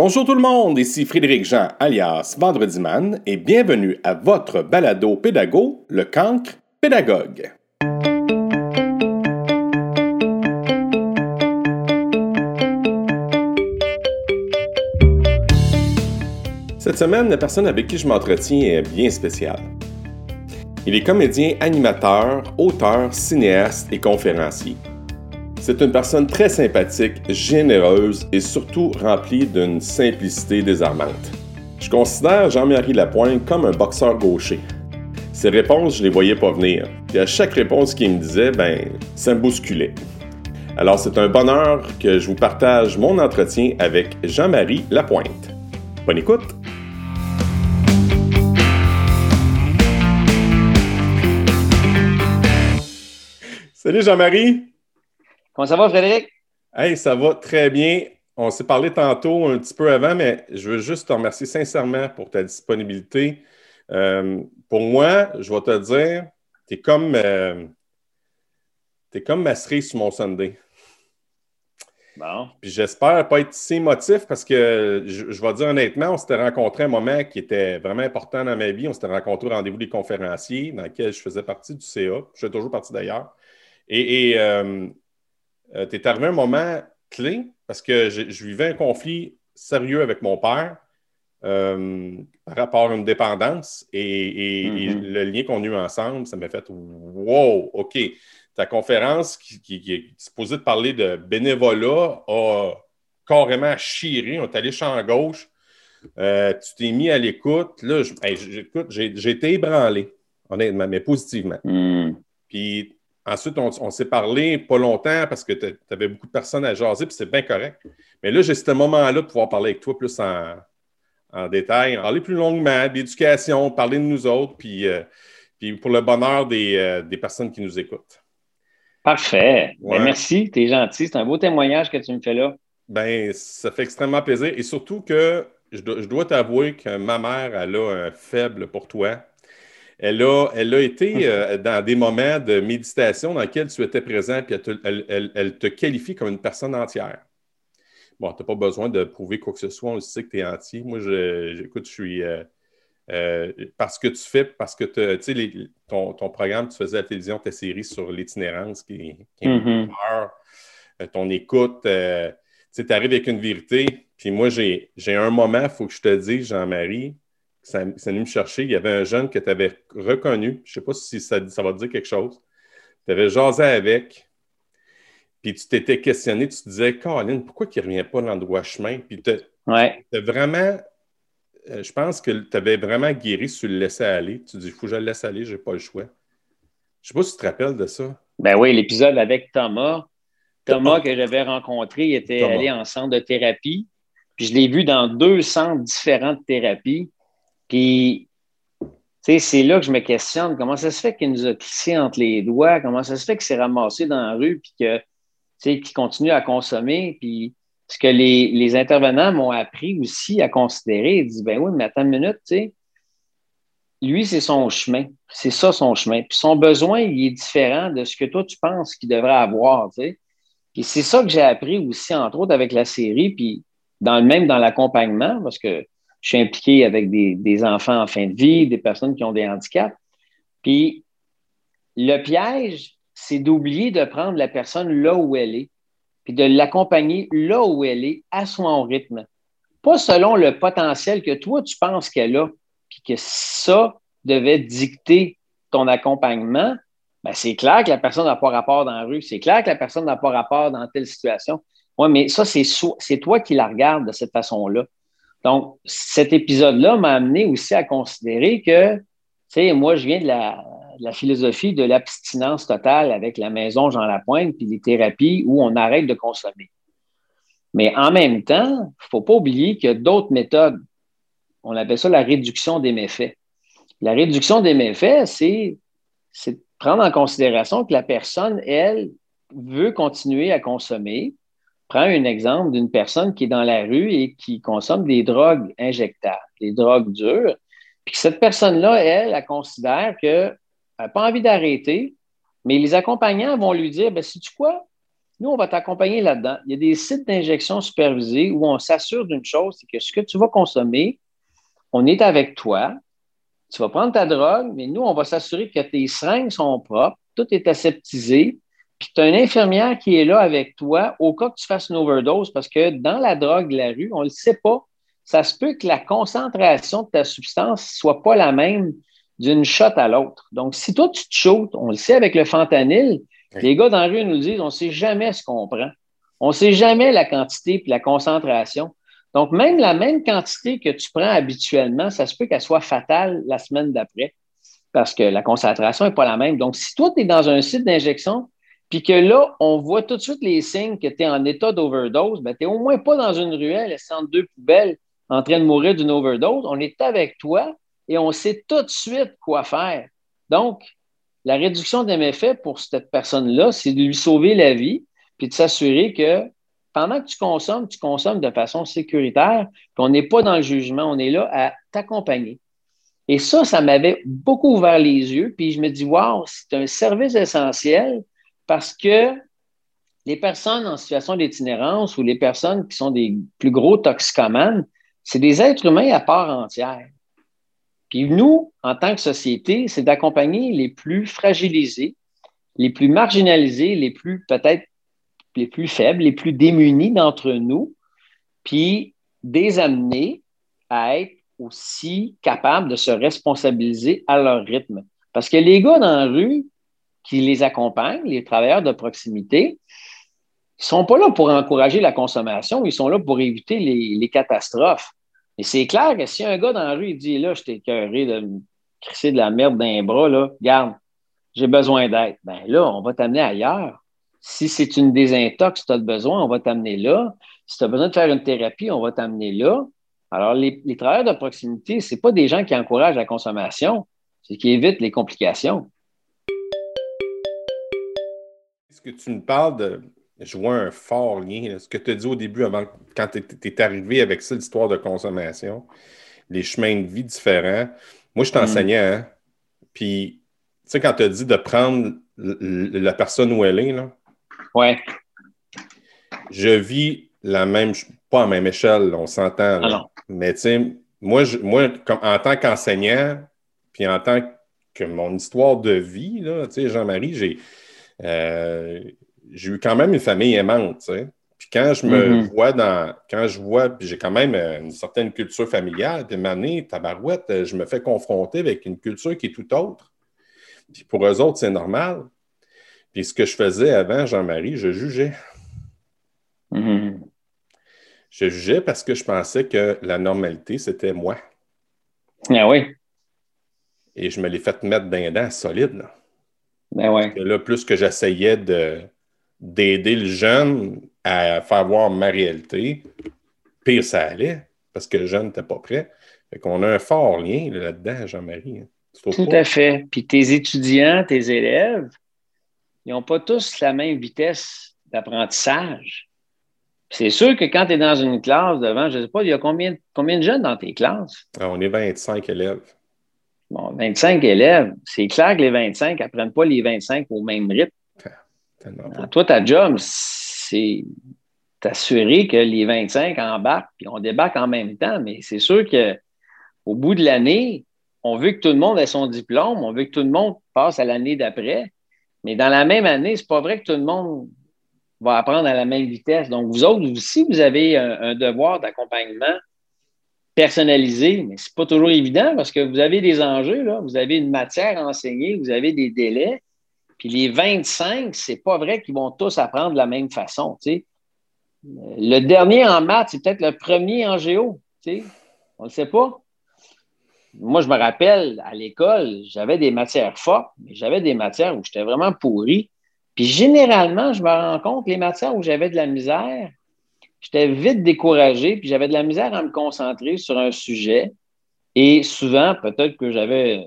Bonjour tout le monde, ici Frédéric Jean alias Vendredi Man et bienvenue à votre balado pédago, le cancre pédagogue. Cette semaine, la personne avec qui je m'entretiens est bien spéciale. Il est comédien, animateur, auteur, cinéaste et conférencier. C'est une personne très sympathique, généreuse et surtout remplie d'une simplicité désarmante. Je considère Jean-Marie Lapointe comme un boxeur gaucher. Ses réponses, je les voyais pas venir. Et à chaque réponse qu'il me disait, ben, ça me bousculait. Alors, c'est un bonheur que je vous partage mon entretien avec Jean-Marie Lapointe. Bonne écoute! Salut Jean-Marie! Comment ça va, Frédéric? Hey, ça va très bien. On s'est parlé tantôt un petit peu avant, mais je veux juste te remercier sincèrement pour ta disponibilité. Euh, pour moi, je vais te dire, tu es comme, euh, es comme ma cerise sur mon Sunday. Bon. Puis j'espère pas être si émotif parce que je, vais dire honnêtement, on s'était rencontré un moment qui était vraiment important dans ma vie. On s'était rencontré au rendez-vous des conférenciers dans lequel je faisais partie du CA. Je fais toujours partie d'ailleurs. Et, euh, euh, tu es arrivé à un moment clé parce que je, vivais un conflit sérieux avec mon père euh, par rapport à une dépendance et, mm-hmm. le lien qu'on a eu ensemble, ça m'a fait Wow, OK. Ta conférence qui, qui, est supposée de parler de bénévolat a carrément chiré. On est allé champ gauche. Euh, tu t'es mis à l'écoute. Là, j'ai été ébranlé, honnêtement, mais positivement. Mm. Puis Ensuite, on, s'est parlé pas longtemps parce que tu avais beaucoup de personnes à jaser, puis c'est bien correct. Mais là, j'ai ce moment-là de pouvoir parler avec toi plus en, détail, parler plus longuement d'éducation, parler de nous autres, puis, euh, puis pour le bonheur euh, des, personnes qui nous écoutent. Parfait. Ben, merci, tu es gentil. C'est un beau témoignage que tu me fais là. Ben, ça fait extrêmement plaisir. Et surtout que je dois, je dois t'avouer que ma mère, elle a un faible pour toi. Elle a, elle a été euh, dans des moments de méditation dans lesquels tu étais présent, puis elle te, qualifie comme une personne entière. Bon, tu n'as pas besoin de prouver quoi que ce soit, on sait que tu es entier. Moi, j'écoute, je, suis. Euh, euh, parce que tu fais, parce que tu sais, ton, ton, programme, tu faisais à la télévision ta série sur l'itinérance qui, qui est mm-hmm. ton écoute, tu arrives avec une vérité. Puis moi, j'ai un moment, il faut que je te dise, Jean-Marie, ça, ça venu me chercher. Il y avait un jeune que tu avais reconnu. Je ne sais pas si ça, va te dire quelque chose. Tu avais jasé avec. Puis tu t'étais questionné. Tu te disais, Caroline, pourquoi il ne revient pas dans le droit chemin? Puis tu as vraiment. Euh, je pense que tu avais vraiment guéri sur le laisser aller. Tu dis, il faut que je le laisse aller, je n'ai pas le choix. Je ne sais pas si tu te rappelles de ça. Ben oui, l'épisode avec Thomas. Thomas que j'avais rencontré, il était allé en centre de thérapie. Puis je l'ai vu dans deux centres différents de thérapie. Puis, c'est là que je me questionne comment ça se fait qu'il nous a tissé entre les doigts, comment ça se fait qu'il s'est ramassé dans la rue, puis qu'il continue à consommer? Puis, ce que les, intervenants m'ont appris aussi à considérer, ils disent ben oui, mais attends une minute, tu sais. Lui, c'est son chemin. C'est ça son chemin. Puis son besoin, il est différent de ce que toi, tu penses qu'il devrait avoir. Tu sais. Puis c'est ça que j'ai appris aussi, entre autres, avec la série, puis dans le même dans l'accompagnement, parce que je suis impliqué avec des, enfants en fin de vie, des personnes qui ont des handicaps. Puis le piège, c'est d'oublier de prendre la personne là où elle est, puis de l'accompagner là où elle est, à son rythme. Pas selon le potentiel que toi, tu penses qu'elle a, puis que ça devait dicter ton accompagnement. Ben, c'est clair que la personne n'a pas rapport dans la rue, c'est clair que la personne n'a pas rapport dans telle situation. Oui, mais ça, c'est toi qui la regardes de cette façon-là. Donc, cet épisode-là m'a amené aussi à considérer que, tu sais, moi, je viens de la, philosophie de l'abstinence totale avec la maison Jean Lapointe, puis les thérapies où on arrête de consommer. Mais en même temps, il ne faut pas oublier qu'il y a d'autres méthodes. On appelle ça la réduction des méfaits. La réduction des méfaits, c'est de prendre en considération que la personne, elle, veut continuer à consommer, prends un exemple d'une personne qui est dans la rue et qui consomme des drogues injectables, des drogues dures, puis cette personne-là, elle, elle considère qu'elle n'a pas envie d'arrêter, mais les accompagnants vont lui dire, ben, sais-tu quoi? nous, on va t'accompagner là-dedans. Il y a des sites d'injection supervisés où on s'assure d'une chose, c'est que ce que tu vas consommer, on est avec toi. Tu vas prendre ta drogue, mais nous, on va s'assurer que tes seringues sont propres, tout est aseptisé, tu as une infirmière qui est là avec toi au cas que tu fasses une overdose, parce que dans la drogue de la rue, on ne le sait pas. Ça se peut que la concentration de ta substance ne soit pas la même d'une shot à l'autre. Donc, si toi, tu te shootes, on le sait avec le fentanyl, les gars dans la rue nous le disent, on ne sait jamais ce qu'on prend. On ne sait jamais la quantité et la concentration. Donc, même la même quantité que tu prends habituellement, ça se peut qu'elle soit fatale la semaine d'après parce que la concentration n'est pas la même. Donc, si toi, tu es dans un site d'injection, puis que là, on voit tout de suite les signes que tu es en état d'overdose, ben, tu n'es au moins pas dans une ruelle, laissant deux poubelles en train de mourir d'une overdose. On est avec toi et on sait tout de suite quoi faire. Donc, la réduction des méfaits pour cette personne-là, c'est de lui sauver la vie, puis de s'assurer que pendant que tu consommes, tu consommes de façon sécuritaire, qu'on n'est pas dans le jugement, on est là à t'accompagner. Et ça, ça m'avait beaucoup ouvert les yeux, puis je me dis, wow, c'est un service essentiel parce que les personnes en situation d'itinérance ou les personnes qui sont des plus gros toxicomanes, c'est des êtres humains à part entière. Puis nous, en tant que société, c'est d'accompagner les plus fragilisés, les plus marginalisés, les plus peut-être les plus faibles, les plus démunis d'entre nous, puis des amener à être aussi capables de se responsabiliser à leur rythme. Parce que les gars dans la rue qui les accompagnent, les travailleurs de proximité, ils ne sont pas là pour encourager la consommation, ils sont là pour éviter les, catastrophes. Et c'est clair que si un gars dans la rue dit là, je t'ai écœuré de me crisser de la merde les bras, là, garde, j'ai besoin d'aide. Ben là, on va t'amener ailleurs. Si c'est une désintox, tu as besoin, on va t'amener là. Si tu as besoin de faire une thérapie, on va t'amener là. Alors, les, les travailleurs de proximité, ce pas des gens qui encouragent la consommation, c'est qui évitent les complications. Est-ce que tu me parles de, je vois un fort lien. Ce que tu as dit au début, avant, quand tu es, arrivé avec ça, l'histoire de consommation, les chemins de vie différents. Moi, je t'enseignais, mm. hein? Puis, tu sais, quand tu as dit de prendre la personne où elle est, là. Ouais. Je vis la même, pas à la même échelle, on s'entend. Ah Mais tu sais, moi, moi comme, en tant qu'enseignant, puis en tant que mon histoire de vie, tu sais, Jean-Marie, j'ai. Euh, j'ai eu quand même une famille aimante, tu sais. Puis quand je me mm-hmm. vois dans. Quand je vois, puis j'ai quand même euh, une certaine culture familiale, puis ta tabarouette, euh, je me fais confronter avec une culture qui est tout autre. Puis pour eux autres, c'est normal. Puis ce que je faisais avant, Jean-Marie, je jugeais. Mm-hmm. Je jugeais parce que je pensais que la normalité, c'était moi. Ah oui. Et je me l'ai fait mettre d'un dent solide. Là. Ben ouais. là, plus que j'essayais de, d'aider le jeune à faire voir ma réalité, pire ça allait, parce que le jeune n'était pas prêt. Fait qu'on a un fort lien là-dedans, Jean-Marie. Hein. Tout à fait. Puis tes étudiants, tes élèves, ils n'ont pas tous la même vitesse d'apprentissage. C'est sûr que quand tu es dans une classe devant, je ne sais pas, il y a combien, combien de jeunes dans tes classes? Ah, on est 25 élèves. Bon, 25 élèves. C'est clair que les 25 n'apprennent pas les 25 au même rythme. Ah, toi, ta job, c'est t'assurer que les 25 embarquent, puis on débarque en même temps. Mais c'est sûr qu'au bout de l'année, on veut que tout le monde ait son diplôme, on veut que tout le monde passe à l'année d'après. Mais dans la même année, c'est pas vrai que tout le monde va apprendre à la même vitesse. Donc, vous autres aussi, vous avez un, devoir d'accompagnement personnalisé, mais c'est pas toujours évident parce que vous avez des enjeux, là. vous avez une matière à enseigner, vous avez des délais. Puis les 25, c'est pas vrai qu'ils vont tous apprendre de la même façon. Le dernier en maths, c'est peut-être le premier en géo. On ne le sait pas. Moi, je me rappelle, à l'école, j'avais des matières fortes, mais j'avais des matières où j'étais vraiment pourri. Puis généralement, je me rends compte, les matières où j'avais de la misère, j'étais vite découragé, puis j'avais de la misère à me concentrer sur un sujet. Et souvent, peut-être que j'avais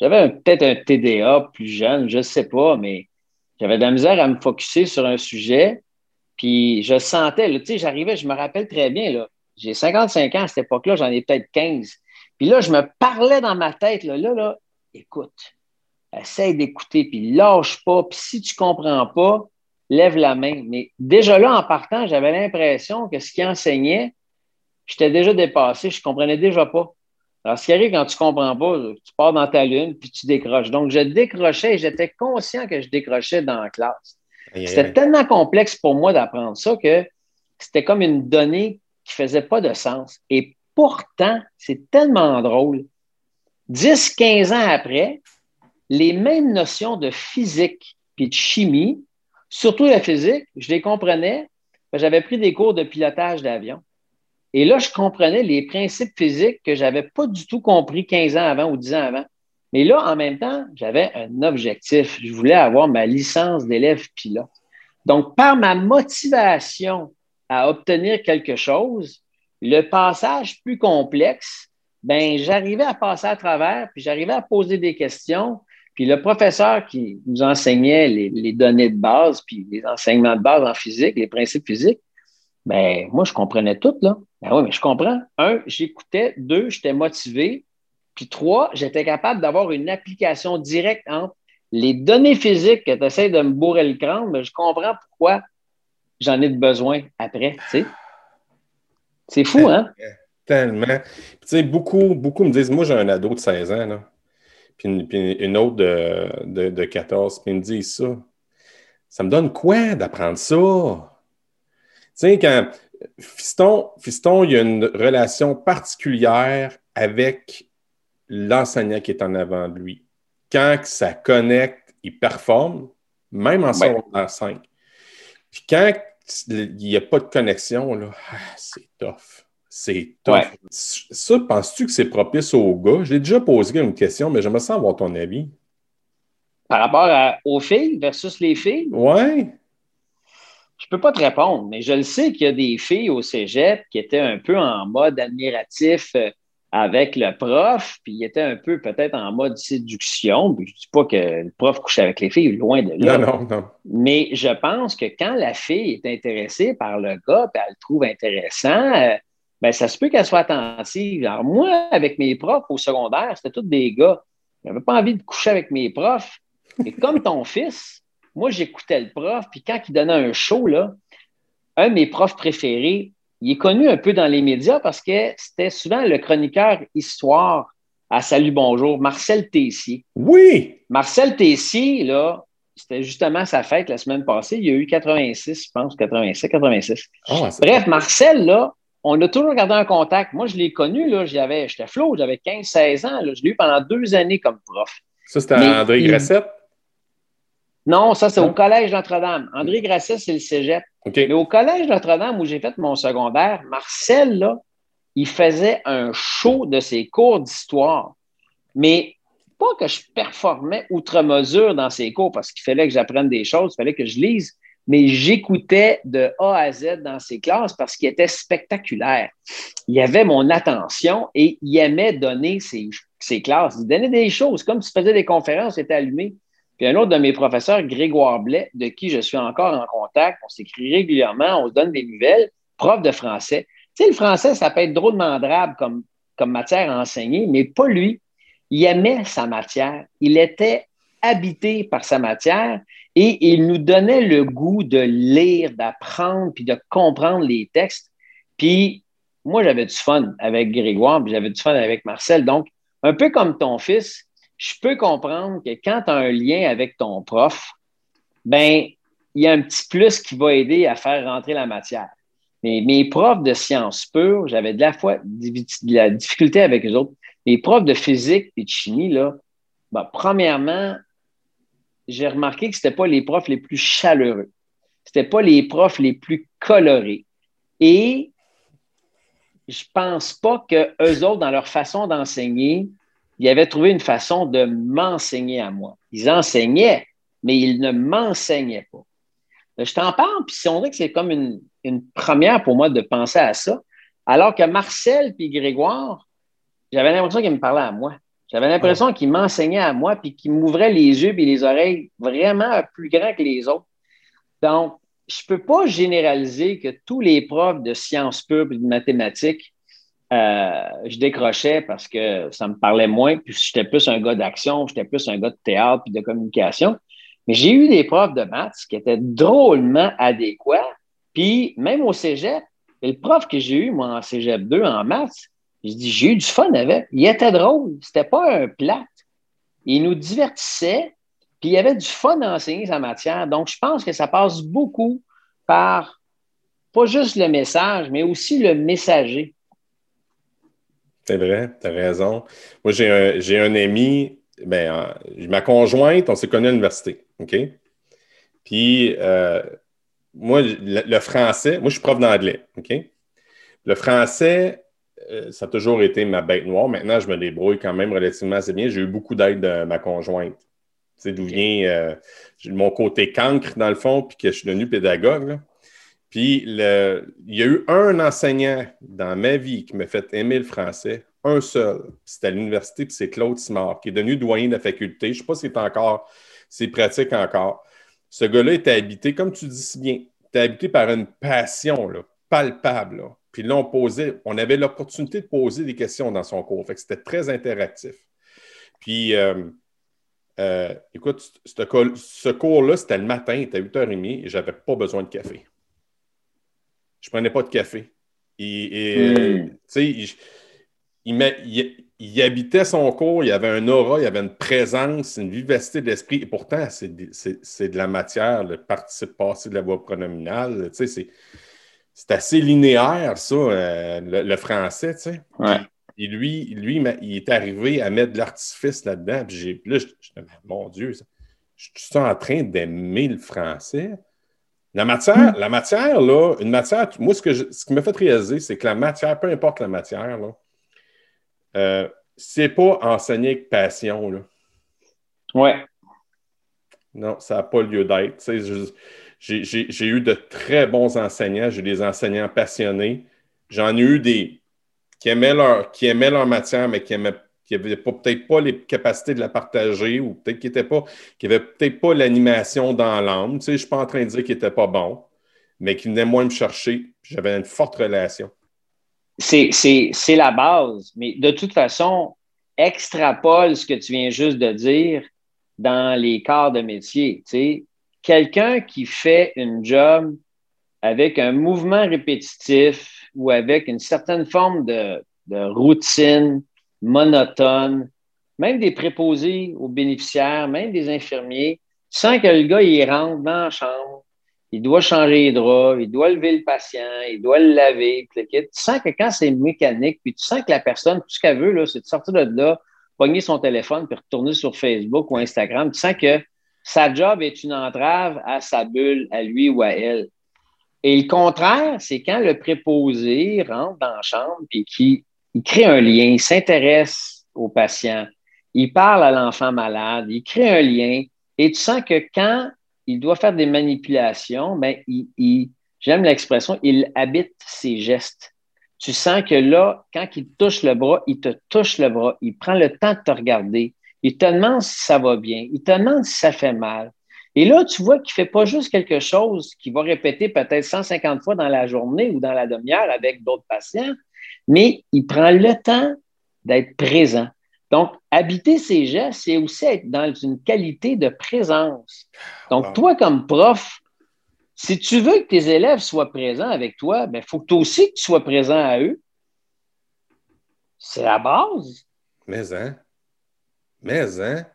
j'avais peut-être un TDA plus jeune, je ne sais pas, mais j'avais de la misère à me focuser sur un sujet. Puis je sentais, tu sais, j'arrivais, je me rappelle très bien, là, j'ai 55 ans à cette époque-là, j'en ai peut-être 15. Puis là, je me parlais dans ma tête, là, là, là écoute, essaye d'écouter, puis lâche pas, puis si tu ne comprends pas, lève la main. Mais déjà là, en partant, j'avais l'impression que ce qui enseignait, j'étais déjà dépassé, je ne comprenais déjà pas. Alors, ce qui arrive quand tu ne comprends pas, tu pars dans ta lune, puis tu décroches. Donc, je décrochais et j'étais conscient que je décrochais dans la classe. C'était tellement complexe pour moi d'apprendre ça que c'était comme une donnée qui ne faisait pas de sens. Et pourtant, c'est tellement drôle. 10, 15 ans après, les mêmes notions de physique puis de chimie, surtout la physique, je les comprenais. J'avais pris des cours de pilotage d'avion. Et là, je comprenais les principes physiques que je n'avais pas du tout compris 15 ans avant ou 10 ans avant. Mais là, en même temps, j'avais un objectif. Je voulais avoir ma licence d'élève pilote. Donc, par ma motivation à obtenir quelque chose, le passage plus complexe, ben, j'arrivais à passer à travers, puis j'arrivais à poser des questions. Puis le professeur qui nous enseignait les, les, données de base, puis les enseignements de base en physique, les principes physiques, ben, moi, je comprenais tout, là. Ben oui, mais je comprends. Un, j'écoutais. Deux, j'étais motivé. Puis trois, j'étais capable d'avoir une application directe entre les données physiques que tu essaies de me bourrer le crâne, mais je comprends pourquoi j'en ai besoin après, tu sais. C'est fou, hein? Tellement. Tu sais, beaucoup, beaucoup me disent, moi, j'ai un ado de 16 ans, là. Puis une, autre de, de, 14, puis ils me disent ça. Ça me donne quoi d'apprendre ça? Tu sais, quand Fiston, Fiston, il y a une relation particulière avec l'enseignant qui est en avant de lui. Quand ça connecte, il performe, même en secondaire 5. Puis quand il n'y a pas de connexion, là, ah, c'est tough. C'est tough. Ça, penses-tu que c'est propice aux gars? Je l'ai déjà posé une question, mais j'aimerais savoir ton avis. Par rapport aux filles versus les filles? Oui. Je ne peux pas te répondre, mais je le sais qu'il y a des filles au cégep qui étaient un peu en mode admiratif euh, avec le prof, puis ils étaient un peu peut-être en mode séduction. je ne dis pas que le prof couchait avec les filles, loin de là. Non, non, non. Mais je pense que quand la fille est intéressée par le gars, puis elle le trouve intéressant, ben, ça se peut qu'elle soit attentive. Alors, moi, avec mes profs au secondaire, c'était tous des gars. Je n'avais pas envie de coucher avec mes profs. Et comme ton fils, moi, j'écoutais le prof, puis quand il donnait un show, là, un de mes profs préférés, il est connu un peu dans les médias parce que c'était souvent le chroniqueur histoire à Salut Bonjour, Marcel Tessier. Oui! Marcel Tessier, là, c'était justement sa fête la semaine passée. Il y a eu 86, je pense, 87, 86. Bref, Marcel, là, on a toujours gardé un contact. Moi, je l'ai connu, là, j'étais flot, j'avais 15-16 ans. je l'ai eu pendant deux années comme prof. Ça, c'était André Grasset? Non, ça, c'est au Collège Notre-Dame. André Grasset, c'est le cégep. Mais au Collège Notre-Dame, où j'ai fait mon secondaire, Marcel, là, il faisait un show de ses cours d'histoire. Mais pas que je performais outre mesure dans ses cours parce qu'il fallait que j'apprenne des choses, il fallait que je lise, mais j'écoutais de A à Z dans ses classes parce qu'il était spectaculaire. Il avait mon attention et il aimait donner ses, ses classes. Il donnait des choses, comme s'il faisait des conférences, il était allumé. Puis un autre de mes professeurs, Grégoire Blais, de qui je suis encore en contact, on s'écrit régulièrement, on se donne des nouvelles, prof de français. Tu sais, le français, ça peut être drôlement drabe comme, comme matière à enseigner, mais pas lui. Il aimait sa matière. Il était habité par sa matière et il nous donnait le goût de lire, d'apprendre, puis de comprendre les textes. Puis moi, j'avais du fun avec Grégoire, puis j'avais du fun avec Marcel. Donc, un peu comme ton fils, je peux comprendre que quand tu as un lien avec ton prof, ben, il y a un petit plus qui va aider à faire rentrer la matière. Mais mes profs de sciences pures, j'avais de la fois de la difficulté avec les autres. Les profs de physique et de chimie, là, ben, premièrement, j'ai remarqué que ce n'étaient pas les profs les plus chaleureux. Ce n'étaient pas les profs les plus colorés. Et je ne pense pas qu'eux autres, dans leur façon d'enseigner, ils avaient trouvé une façon de m'enseigner à moi. Ils enseignaient, mais ils ne m'enseignaient pas. Je t'en parle, puis on dirait que c'est comme une, première pour moi de penser à ça. Alors que Marcel puis Grégoire, j'avais l'impression qu'ils me parlaient à moi. J'avais l'impression qu'ils m'enseignaient à moi, puis qu'ils m'ouvraient les yeux et les oreilles vraiment plus grands que les autres. Donc, je ne peux pas généraliser que tous les profs de sciences pures et de mathématiques euh, je décrochais parce que ça me parlait moins, puis j'étais plus un gars d'action, j'étais plus un gars de théâtre puis de communication. Mais j'ai eu des profs de maths qui étaient drôlement adéquats. Puis même au cégep, le prof que j'ai eu, moi, en cégep 2, en maths, je dis, j'ai eu du fun avec. Il était drôle. C'était pas un plat. Il nous divertissait, puis il y avait du fun à enseigner sa matière. Donc, je pense que ça passe beaucoup par pas juste le message, mais aussi le messager. C'est vrai, tu as raison. Moi, j'ai un, ami, ben, ma conjointe, on s'est connus à l'université, OK? Puis, euh, moi, le, français, moi, je suis prof d'anglais, OK? Le français, euh, ça a toujours été ma bête noire. Maintenant, je me débrouille quand même relativement assez bien. J'ai eu beaucoup d'aide de ma conjointe. Tu sais, d'où vient euh, mon côté cancre, dans le fond, puis que je suis devenu pédagogue. Puis il y a eu un enseignant dans ma vie qui m'a fait aimer le français, un seul. C'était à l'université, puis c'est Claude Simard, qui est devenu doyen de la faculté. Je ne sais pas si c'est encore, c'est pratique encore. Ce gars-là était habité, comme tu dis si bien, était habité par une passion là, palpable. Puis là, on posait, on avait l'opportunité de poser des questions dans son cours. Fait que c'était très interactif. Puis, euh, euh, écoute, ce cours-là, c'était le matin, il était à 8h30 et je n'avais pas besoin de café je prenais pas de café. Et, hmm. il, habitait son cours, il y avait un aura, il y avait une présence, une vivacité d'esprit. Et pourtant, c'est de, la matière, le participe passé de la voix pronominale. C'est assez linéaire, ça, euh, le, français. Et lui, lui, il est arrivé à mettre de l'artifice là-dedans. Puis là, je, mon Dieu, je suis en train d'aimer le français? La matière, hmm. la matière, là, une matière, moi, ce, que ce qui m'a fait réaliser, c'est que la matière, peu importe la matière, là, euh, c'est pas enseigner avec passion. Là. Ouais. Non, ça n'a pas lieu d'être. J'ai eu de très bons enseignants, j'ai des enseignants passionnés. J'en ai eu des qui aimaient leur, qui aimaient leur matière, mais qui n'avaient peut-être pas les capacités de la partager ou peut-être qui n'avaient pas, peut-être pas l'animation dans l'âme. Tu sais, je ne suis pas en train de dire qu'il n'était pas bon, mais qui venait moins me chercher. J'avais une forte relation. C'est la base, mais de toute façon, extrapole ce que tu viens juste de dire dans les corps de métier. Tu sais. Quelqu'un qui fait une job avec un mouvement répétitif ou avec une certaine forme de, routine, monotone, même des préposés aux bénéficiaires, même des infirmiers, sans que le gars il rentre dans la chambre, il doit changer les draps, il doit lever le patient, il doit le laver, tu sens que quand c'est mécanique, puis tu sens que la personne, tout ce qu'elle veut, c'est de sortir de là, pogner son téléphone, puis retourner sur Facebook ou Instagram, tu sens que sa job est une entrave à sa bulle, à lui ou à elle. Et le contraire, c'est quand le préposé rentre dans la chambre et qui il crée un lien, il s'intéresse au patient, il parle à l'enfant malade, il crée un lien et tu sens que quand il doit faire des manipulations, ben, il, j'aime l'expression, il habite ses gestes. Tu sens que là, quand il touche le bras, il te touche le bras, il prend le temps de te regarder, il te demande si ça va bien, il te demande si ça fait mal. Et là, tu vois qu'il ne fait pas juste quelque chose qu'il va répéter peut-être 150 fois dans la journée ou dans la demi-heure avec d'autres patients, mais il prend le temps d'être présent. Donc, habiter ses gestes, c'est aussi être dans une qualité de présence. Donc, toi, comme prof, si tu veux que tes élèves soient présents avec toi, il ben, faut que toi aussi que tu sois présent à eux. C'est la base. Mais, hein? Mais, hein?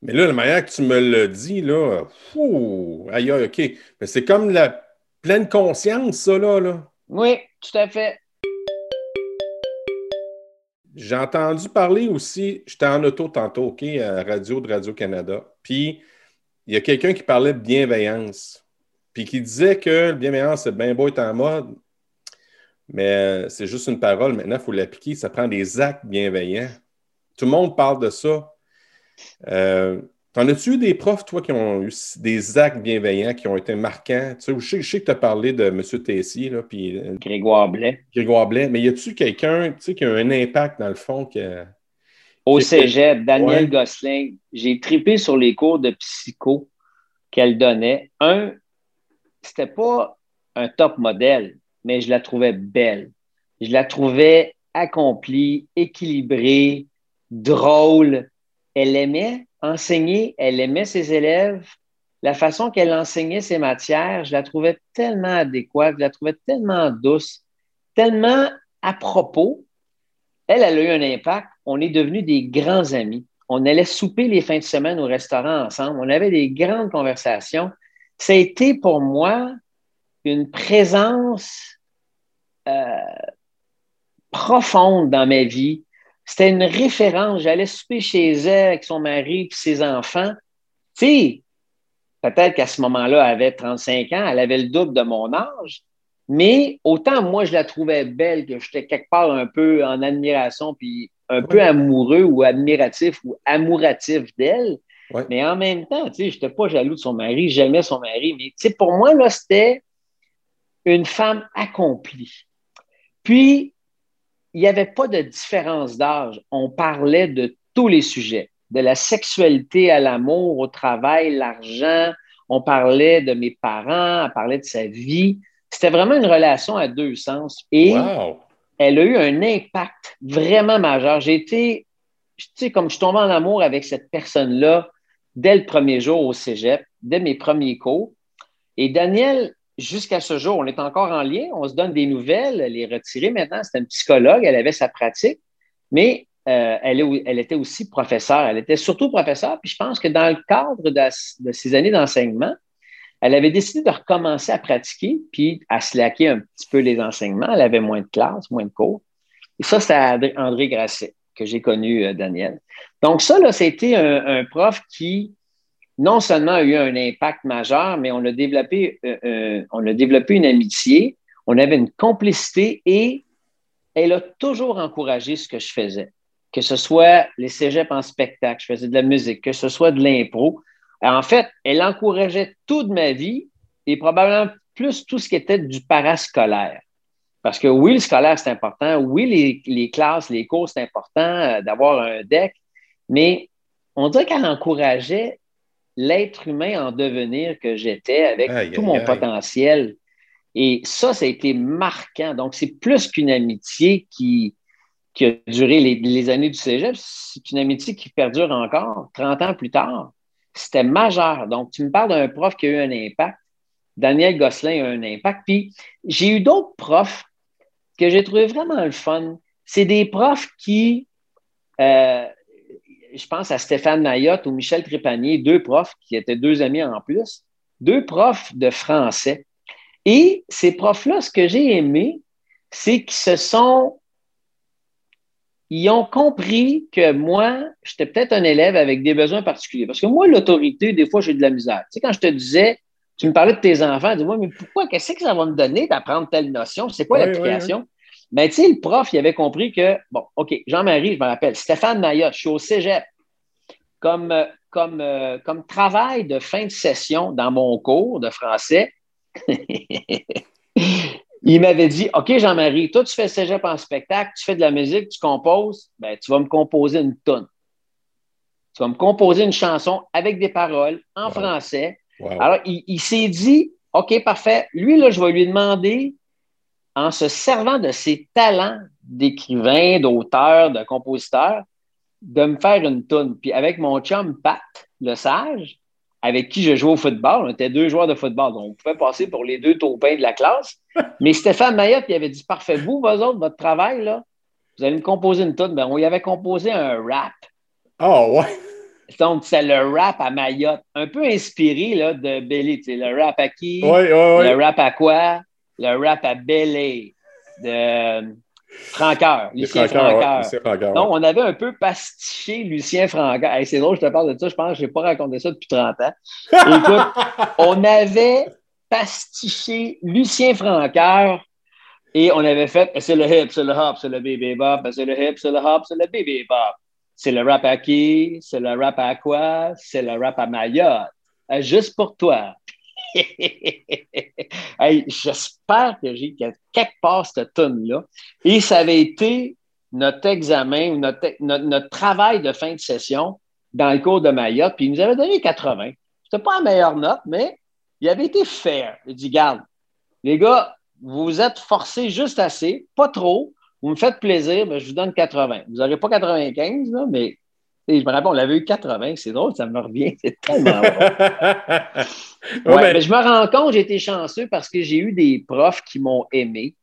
Mais là, la manière que tu me le dis, là, fou, aïe, aïe, OK. Mais c'est comme la pleine conscience, ça, là, là. Oui, tout à fait. J'ai entendu parler aussi, j'étais en auto tantôt, OK, à Radio de Radio-Canada, puis il y a quelqu'un qui parlait de bienveillance, puis qui disait que la bienveillance, c'est bien beau être en mode, mais c'est juste une parole. Maintenant, il faut l'appliquer. Ça prend des actes bienveillants. Tout le monde parle de ça. Euh, T'en as-tu eu des profs, toi, qui ont eu des actes bienveillants qui ont été marquants? Tu sais, je, sais, je sais que tu as parlé de M. Tessier, là, puis... Euh, Grégoire Blais. Grégoire Blais. Mais y a-tu quelqu'un, tu sais, qui a un impact, dans le fond, Au cégep, Daniel Gosselin, j'ai tripé sur les cours de psycho qu'elle donnait. Un, c'était pas un top modèle, mais je la trouvais belle. Je la trouvais accomplie, équilibrée, drôle. Elle aimait enseigner, elle aimait ses élèves, la façon qu'elle enseignait ses matières, je la trouvais tellement adéquate, je la trouvais tellement douce, tellement à propos. Elle, a eu un impact. On est devenus des grands amis. On allait souper les fins de semaine au restaurant ensemble. On avait des grandes conversations. Ça a été pour moi une présence euh, profonde dans ma vie. C'était une référence. J'allais souper chez elle avec son mari et ses enfants. Tu sais, peut-être qu'à ce moment-là, elle avait 35 ans, elle avait le double de mon âge, mais autant moi, je la trouvais belle que j'étais quelque part un peu en admiration, puis un peu amoureux ou admiratif ou amouratif d'elle. Mais en même temps, tu sais, je n'étais pas jaloux de son mari, j'aimais son mari, mais tu sais, pour moi, là, c'était une femme accomplie. Puis, il n'y avait pas de différence d'âge. On parlait de tous les sujets, de la sexualité à l'amour, au travail, l'argent. On parlait de mes parents, on parlait de sa vie. C'était vraiment une relation à deux sens. Et elle a eu un impact vraiment majeur. J'ai été, tu sais, comme je suis tombé en amour avec cette personne-là dès le premier jour au cégep, dès mes premiers cours. Et Daniel, jusqu'à ce jour, on est encore en lien, on se donne des nouvelles. Elle est retirée maintenant, c'est une psychologue, elle avait sa pratique, mais euh, elle, était aussi professeure. Elle était surtout professeure, puis je pense que dans le cadre de, ses années d'enseignement, elle avait décidé de recommencer à pratiquer, puis à slacker un petit peu les enseignements. Elle avait moins de classes, moins de cours. Et ça, c'est André Grasset que j'ai connu, euh, Daniel. Donc, ça, là, c'était un prof qui non seulement a eu un impact majeur, mais on a développé, euh, euh, on développé une amitié, on avait une complicité et elle a toujours encouragé ce que je faisais, que ce soit les cégeps en spectacle, je faisais de la musique, que ce soit de l'impro. En fait, elle encourageait toute ma vie et probablement plus tout ce qui était du parascolaire. Parce que oui, le scolaire, c'est important. Oui, les, classes, les cours, c'est important euh, d'avoir un deck. Mais on dirait qu'elle encourageait l'être humain en devenir que j'étais avec tout mon potentiel. Et ça, ça a été marquant. Donc, c'est plus qu'une amitié qui, qui a duré les, années du cégep, c'est une amitié qui perdure encore 30 ans plus tard. C'était majeur. Donc, tu me parles d'un prof qui a eu un impact. Daniel Gosselin a eu un impact. Puis, j'ai eu d'autres profs que j'ai trouvé vraiment le fun. C'est des profs qui, euh, je pense à Stéphane Mayotte ou Michel Trépanier, deux profs qui étaient deux amis en plus, deux profs de français. Et ces profs-là, ce que j'ai aimé, c'est qu'ils se sont. Ils ont compris que moi, j'étais peut-être un élève avec des besoins particuliers. Parce que moi, l'autorité, des fois, j'ai de la misère. Tu sais, quand je te disais, tu me parlais de tes enfants, dis-moi, mais pourquoi, qu'est-ce que ça va me donner d'apprendre telle notion? C'est quoi l'application? Mais tu sais, le prof, il avait compris que, bon, OK, Jean-Marie, je me rappelle, Stéphane Mayotte, je suis au cégep. Comme, comme, euh, comme travail de fin de session dans mon cours de français, il m'avait dit OK, Jean-Marie, toi, tu fais cégep en spectacle, tu fais de la musique, tu composes, ben, tu vas me composer une tonne. Tu vas me composer une chanson avec des paroles en français. Alors, il, il s'est dit OK, parfait. Lui, là, je vais lui demander en se servant de ses talents d'écrivain, d'auteur, de compositeur, de me faire une toune. Puis avec mon chum Pat, le sage, avec qui je jouais au football, on était deux joueurs de football, donc on pouvait passer pour les deux taupins de la classe. Mais Stéphane Mayotte, il avait dit Parfait, vous, vos autres, votre travail, là, vous allez me composer une toune. Ben, on y avait composé un rap. Oh, ouais. Donc, c'est le rap à Mayotte, un peu inspiré là, de Belly. Le rap à qui? Oui, oui, oui. Le rap à quoi? Le rap à Bélé de Franqueur, Lucien Franqueur. Donc, on avait un peu pastiché Lucien Franqueur. c'est drôle, je te parle de ça, je pense que je n'ai pas raconté ça depuis 30 ans. Écoute, on avait pastiché Lucien Franqueur et on avait fait c'est le hip, c'est le hop, c'est le bébé bop, c'est le hip, c'est le hop, c'est le bébé bop. C'est le rap à qui? C'est le rap à quoi? C'est le rap à Mayotte. Euh, juste pour toi. J'espère que j'ai quelque part cette tonne-là. Et ça avait été notre examen ou notre, travail de fin de session dans le cours de Mayotte. Puis il nous avait donné 80. C'était pas la meilleure note, mais il avait été fair. Il dit Garde, les gars, vous êtes forcés juste assez, pas trop. Vous me faites plaisir, mais je vous donne 80. Vous n'aurez pas 95, mais Et je me rappelle, on l'avait eu 80, c'est drôle, ça me revient, c'est tellement ouais, mais je me rends compte, j'ai été chanceux parce que j'ai eu des profs qui m'ont aimé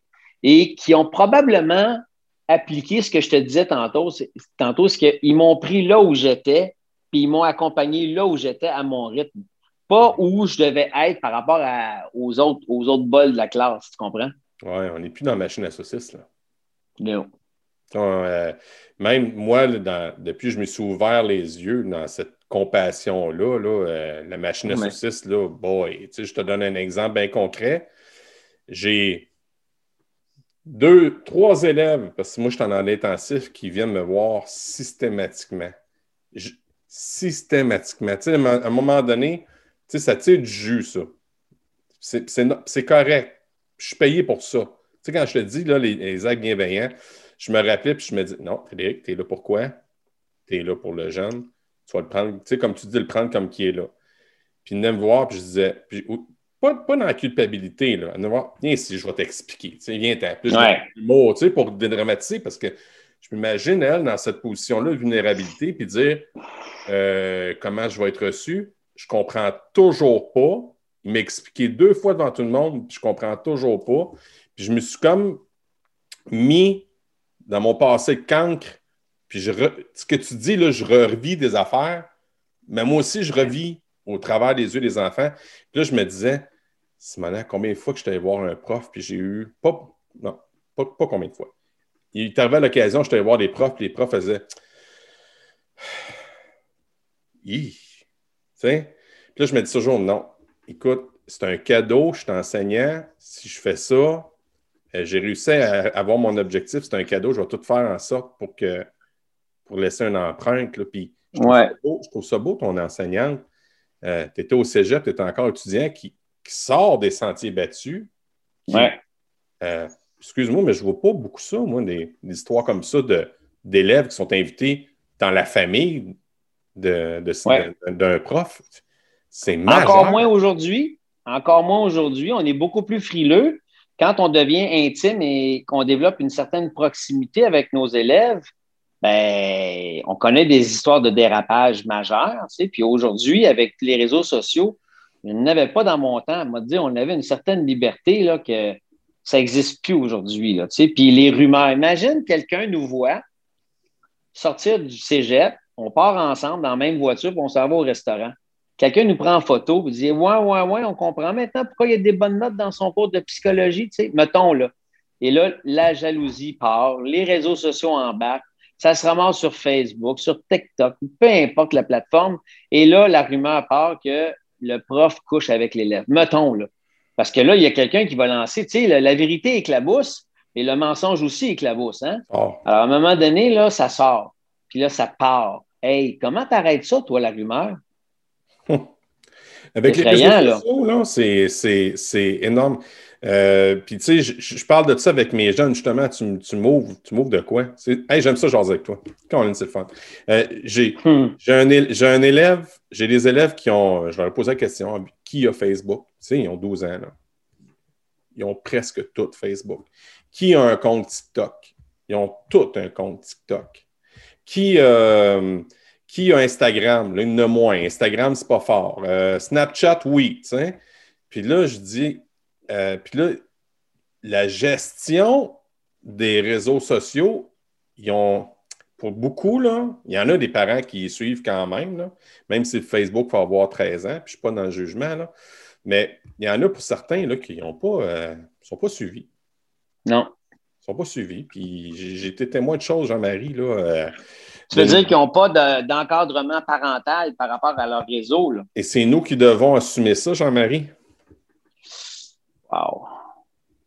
et qui ont probablement appliqué ce que je te disais tantôt, tantôt c'est qu'ils m'ont pris là où j'étais, puis ils m'ont accompagné là où j'étais à mon rythme. Pas où je devais être par rapport aux, autres, aux autres bols de la classe, tu comprends? Oui, on n'est plus dans la machine à saucisses, là. Non. Euh, même moi, depuis que je me suis ouvert les yeux dans cette compassion-là, euh, la machine à saucisses, là, boy, je te donne un exemple bien concret. J'ai deux, trois élèves, parce que moi, je suis en intensif, qui viennent me voir systématiquement. systématiquement. à un moment donné, ça tire du jus, ça. C'est correct. Je suis payé pour ça. Quand je te dis, là, les, les actes bienveillants, je me rappelais, puis je me dis, non, Frédéric, tu es là pour quoi? Tu es là pour le jeune. Tu vas le prendre, tu sais, comme tu dis, le prendre comme qui est là. Puis il venait me voir, puis je disais, pas, pas, dans la culpabilité, là. Il venait me voir, viens ici, je vais t'expliquer. Tu sais, viens, plus de mots, tu sais, pour dédramatiser, parce que je m'imagine, elle, dans cette position-là, de vulnérabilité, puis dire euh, comment je vais être reçu. Je comprends toujours pas. Il m'a expliqué deux fois devant tout le monde, puis je comprends toujours pas. Puis je me suis comme mis dans mon passé cancre, puis je ce que tu dis, là, je revis des affaires, mais moi aussi, je revis au travers des yeux des enfants. Puis là, je me disais, Simona, combien de fois que je allé voir un prof, puis j'ai eu, pas, non, pas, combien de fois. Il est à l'occasion, je allé voir des profs, puis les profs faisaient, tu sais? Puis là, je me dis toujours, non, écoute, c'est un cadeau, je suis enseignant, si je fais ça, j'ai réussi à avoir mon objectif. C'est un cadeau. Je vais tout faire en sorte pour que pour laisser une empreinte. Là. Puis, je, trouve ça beau, ton enseignante. Euh, tu étais au cégep, tu étais encore étudiant qui, sort des sentiers battus. ouais. Euh, excuse-moi, mais je ne vois pas beaucoup ça, moi, des, histoires comme ça d'élèves qui sont invités dans la famille d'un de, prof. C'est Encore moins aujourd'hui. Encore moins aujourd'hui. On est beaucoup plus frileux quand on devient intime et qu'on développe une certaine proximité avec nos élèves, ben, on connaît des histoires de dérapage majeurs. Tu puis aujourd'hui, avec les réseaux sociaux, je n'avais pas dans mon temps. Dit on avait une certaine liberté là, que ça n'existe plus aujourd'hui. Tu sais, puis les rumeurs. Imagine quelqu'un nous voit sortir du cégep, on part ensemble dans la même voiture, puis on s'en va au restaurant. Quelqu'un nous prend en photo, vous dit Ouais, ouais, ouais, on comprend maintenant pourquoi il y a des bonnes notes dans son cours de psychologie, tu sais, mettons là. Et là, la jalousie part, les réseaux sociaux embarquent, ça se ramasse sur Facebook, sur TikTok, peu importe la plateforme. Et là, la rumeur part que le prof couche avec l'élève. Mettons là. Parce que là, il y a quelqu'un qui va lancer, tu sais, la, la, vérité éclabousse et le mensonge aussi éclabousse. Hein? Oh. Alors, à un moment donné, là, ça sort. Puis là, ça part. Hey, comment t'arrêtes ça, toi, la rumeur? Avec les réseaux sociaux, c'est énorme. Euh, puis, tu sais, je, parle de ça avec mes jeunes, justement. Tu, tu m'ouvres de quoi? Hey, j'aime ça, genre avec toi. Caroline, c'est le fun. Euh, j'ai hmm. un, un, élève, j'ai des élèves qui ont, je vais leur poser la question, qui a Facebook? Tu sais, ils ont 12 ans, là. Ils ont presque tout Facebook. Qui a un compte TikTok? Ils ont tout un compte TikTok. Qui, euh, qui a Instagram? Là, il moins. Instagram, c'est pas fort. Euh, Snapchat, oui. Puis là, je dis, euh, puis là, la gestion des réseaux sociaux, ils ont, pour beaucoup, là, il y en a des parents qui y suivent quand même, là, même si Facebook faut avoir 13 ans, puis je ne suis pas dans le jugement, là, mais il y en a pour certains là, qui ne pas, euh, sont pas suivis. Non. Ils ne sont pas suivis. Puis j'ai été témoin de choses, Jean-Marie, là. Tu veux dire qu'ils n'ont pas d'encadrement parental par rapport à leur réseau. Là. Et c'est nous qui devons assumer ça, Jean-Marie. Wow.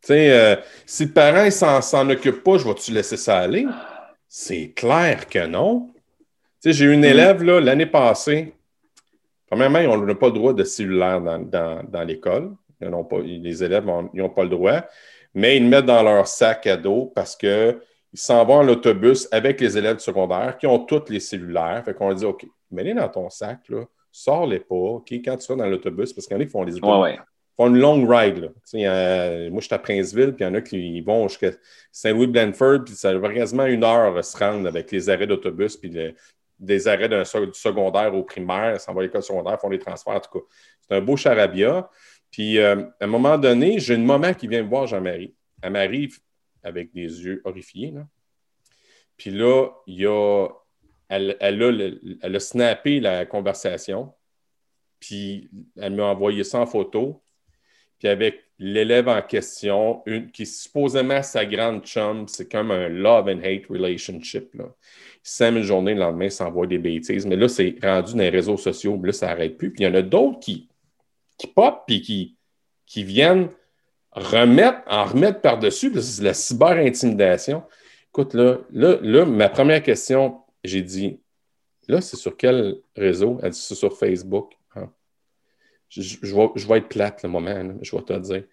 Tu sais, euh, si le parent ne s'en occupe pas, je vais-tu laisser ça aller? C'est clair que non. Tu sais, j'ai eu une mm. élève l'année passée. Premièrement, ils n'ont pas le droit de cellulaire dans, l'école. Les élèves n'ont pas le droit. Mais ils le mettent dans leur sac à dos parce que ils s'en vont en autobus avec les élèves secondaires qui ont tous les cellulaires. Fait qu'on dit, OK, mets-les dans ton sac, là, sors-les pas, OK, quand tu vas dans l'autobus, parce qu'il y en a qui font les autobus. font une longue ride. Là. moi, je suis à Princeville, puis il y en a qui vont jusqu'à Saint-Louis-Blanford, puis ça va quasiment une heure se rendre avec les arrêts d'autobus, puis des arrêts d'un du secondaire au primaire, s'en va à l'école secondaire, font des transferts, en tout cas. C'est un beau charabia. Puis, euh, à un moment donné, j'ai une maman qui vient me voir Jean-Marie. Elle m'arrive avec des yeux horrifiés. Puis là, il y a, elle, a, snappé la conversation. Puis, elle m'a envoyé ça en photo. Puis, avec l'élève en question, une, qui supposément sa grande chum, c'est comme un love and hate relationship. Là. Cinq une journée, le lendemain, s'envoie des bêtises. Mais là, c'est rendu dans les réseaux sociaux. Là, ça n'arrête plus. Puis il y en a d'autres qui, qui pop puis qui, qui viennent remettre, en remettre par-dessus. C'est la cyber-intimidation. Écoute, là, là, ma première question, j'ai dit, là, c'est sur quel réseau? Elle dit, c'est sur Facebook. Ah. Je, vais, être plate le moment, je vais te dire.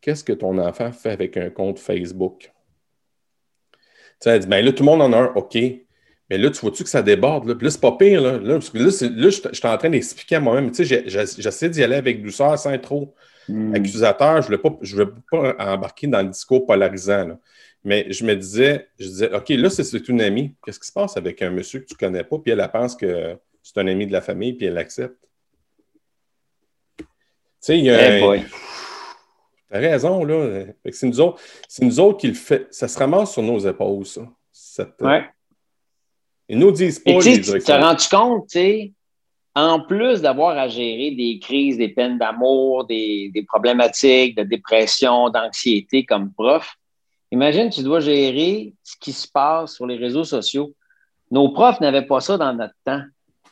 Qu'est-ce que ton enfant fait avec un compte Facebook? Tu sais, elle dit, ben là, tout le monde en a un, OK. Mais là, tu vois-tu que ça déborde? Là, Puis là c'est pas pire. Là, là parce que là, là je, suis en train d'expliquer à moi-même. Tu sais, j'essaie d'y aller avec douceur sans trop hmm. accusateur. Je ne voulais, pas, pas embarquer dans le discours polarisant. Mais je me disais, je disais, OK, là, c'est une amie. Qu'est-ce qui se passe avec un monsieur que tu ne connais pas? Puis elle, elle pense que c'est un ami de la famille, puis elle l'accepte? Tu sais, il y a. Hey T'as raison, là. C'est nous, autres, nous autres qui le fait. Ça se ramasse sur nos épaules, ça. ouais. Ils nous disent pas. tu te rends compte, tu sais, en plus d'avoir à gérer des crises, des peines d'amour, des, problématiques de dépression, d'anxiété comme prof, imagine, tu dois gérer ce qui se passe sur les réseaux sociaux. Nos profs n'avaient pas ça dans notre temps.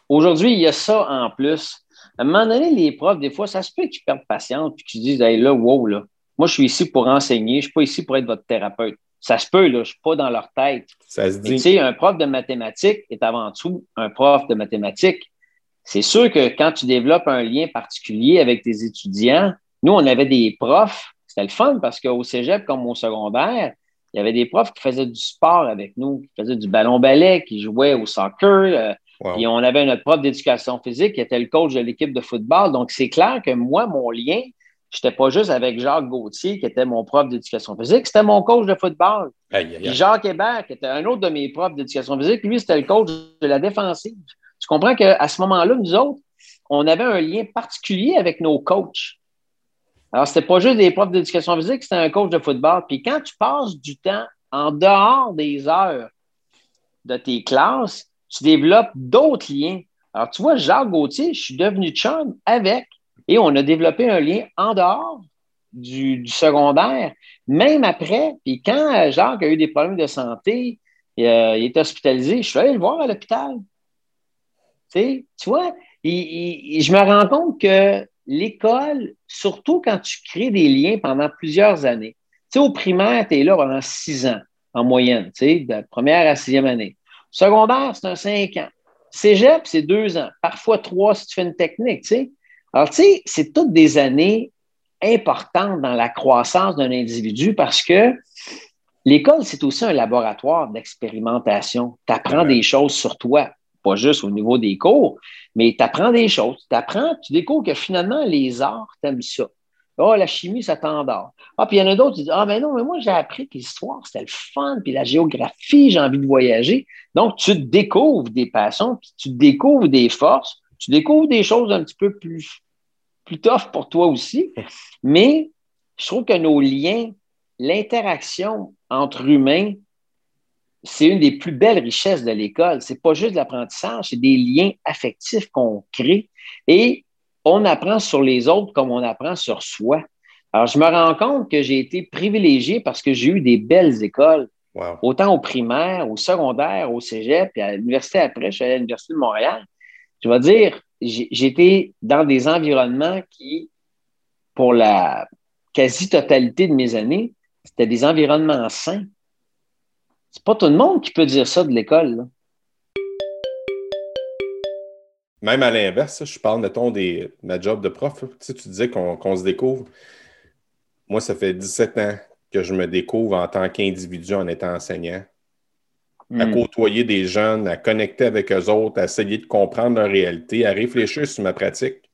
Aujourd'hui, il y a ça en plus. À un moment donné, les profs, des fois, ça se peut qu'ils perdent patience et qu'ils disent hey, là, wow, là, moi, je suis ici pour enseigner, je ne suis pas ici pour être votre thérapeute. Ça se peut, là, je ne suis pas dans leur tête. Ça se dit. Tu sais, un prof de mathématiques est avant tout un prof de mathématiques. C'est sûr que quand tu développes un lien particulier avec tes étudiants, nous, on avait des profs, c'était le fun parce qu'au cégep comme au secondaire, il y avait des profs qui faisaient du sport avec nous, qui faisaient du ballon-ballet, qui jouaient au soccer. Euh, et on avait notre prof d'éducation physique qui était le coach de l'équipe de football. Donc, c'est clair que moi, mon lien, je n'étais pas juste avec Jacques Gauthier, qui était mon prof d'éducation physique, c'était mon coach de football. Jacques Hébert, qui était un autre de mes profs d'éducation physique, lui, c'était le coach de la défensive. Tu comprends qu'à ce moment-là, nous autres, on avait un lien particulier avec nos coachs. Alors, ce n'était pas juste des profs d'éducation physique, c'était un coach de football. Puis quand tu passes du temps en dehors des heures de tes classes, tu développes d'autres liens. Alors, tu vois, Jacques Gauthier, je suis devenu chum avec et on a développé un lien en dehors du, secondaire, même après. Puis quand Jacques a eu des problèmes de santé, il, euh, est hospitalisé, je suis allé le voir à l'hôpital. Tu, vois, je me rends compte que l'école, surtout quand tu crées des liens pendant plusieurs années, tu sais, au primaire, tu es là pendant six ans en moyenne, tu sais, de première à sixième année. Secondaire, c'est un cinq ans. Cégep, c'est deux ans, parfois trois si tu fais une technique, tu sais. Alors, tu sais, c'est toutes des années importantes dans la croissance d'un individu parce que l'école, c'est aussi un laboratoire d'expérimentation. Tu apprends des choses sur toi, pas juste au niveau des cours, mais tu apprends des choses. Tu apprends, tu découvres que finalement, les arts, tu aimes ça. oh, la chimie, ça t'endort. Ah, puis il y en a d'autres qui disent Ah, mais non, mais moi, j'ai appris que l'histoire, c'était le fun, puis la géographie, j'ai envie de voyager. Donc, tu découvres des passions, puis tu découvres des forces, tu découvres des choses un petit peu plus plus tough pour toi aussi. Mais je trouve que nos liens, l'interaction entre humains, c'est une des plus belles richesses de l'école. C'est pas juste l'apprentissage, c'est des liens affectifs qu'on crée et on apprend sur les autres comme on apprend sur soi. Alors, je me rends compte que j'ai été privilégié parce que j'ai eu des belles écoles, autant au primaire, au secondaire, au cégep, puis à l'université après, je suis allé à l'Université de Montréal. Je vais dire, j'étais dans des environnements qui, pour la quasi-totalité de mes années, c'était des environnements sains. C'est pas tout le monde qui peut dire ça de l'école. Même à l'inverse, je parle, mettons, de ma job de prof. Tu, tu disais qu'on se découvre. Moi, ça fait 17 ans que je me découvre en tant qu'individu en étant enseignant à hmm. côtoyer des jeunes, à connecter avec eux autres, à essayer de comprendre leur réalité, à réfléchir sur ma pratique.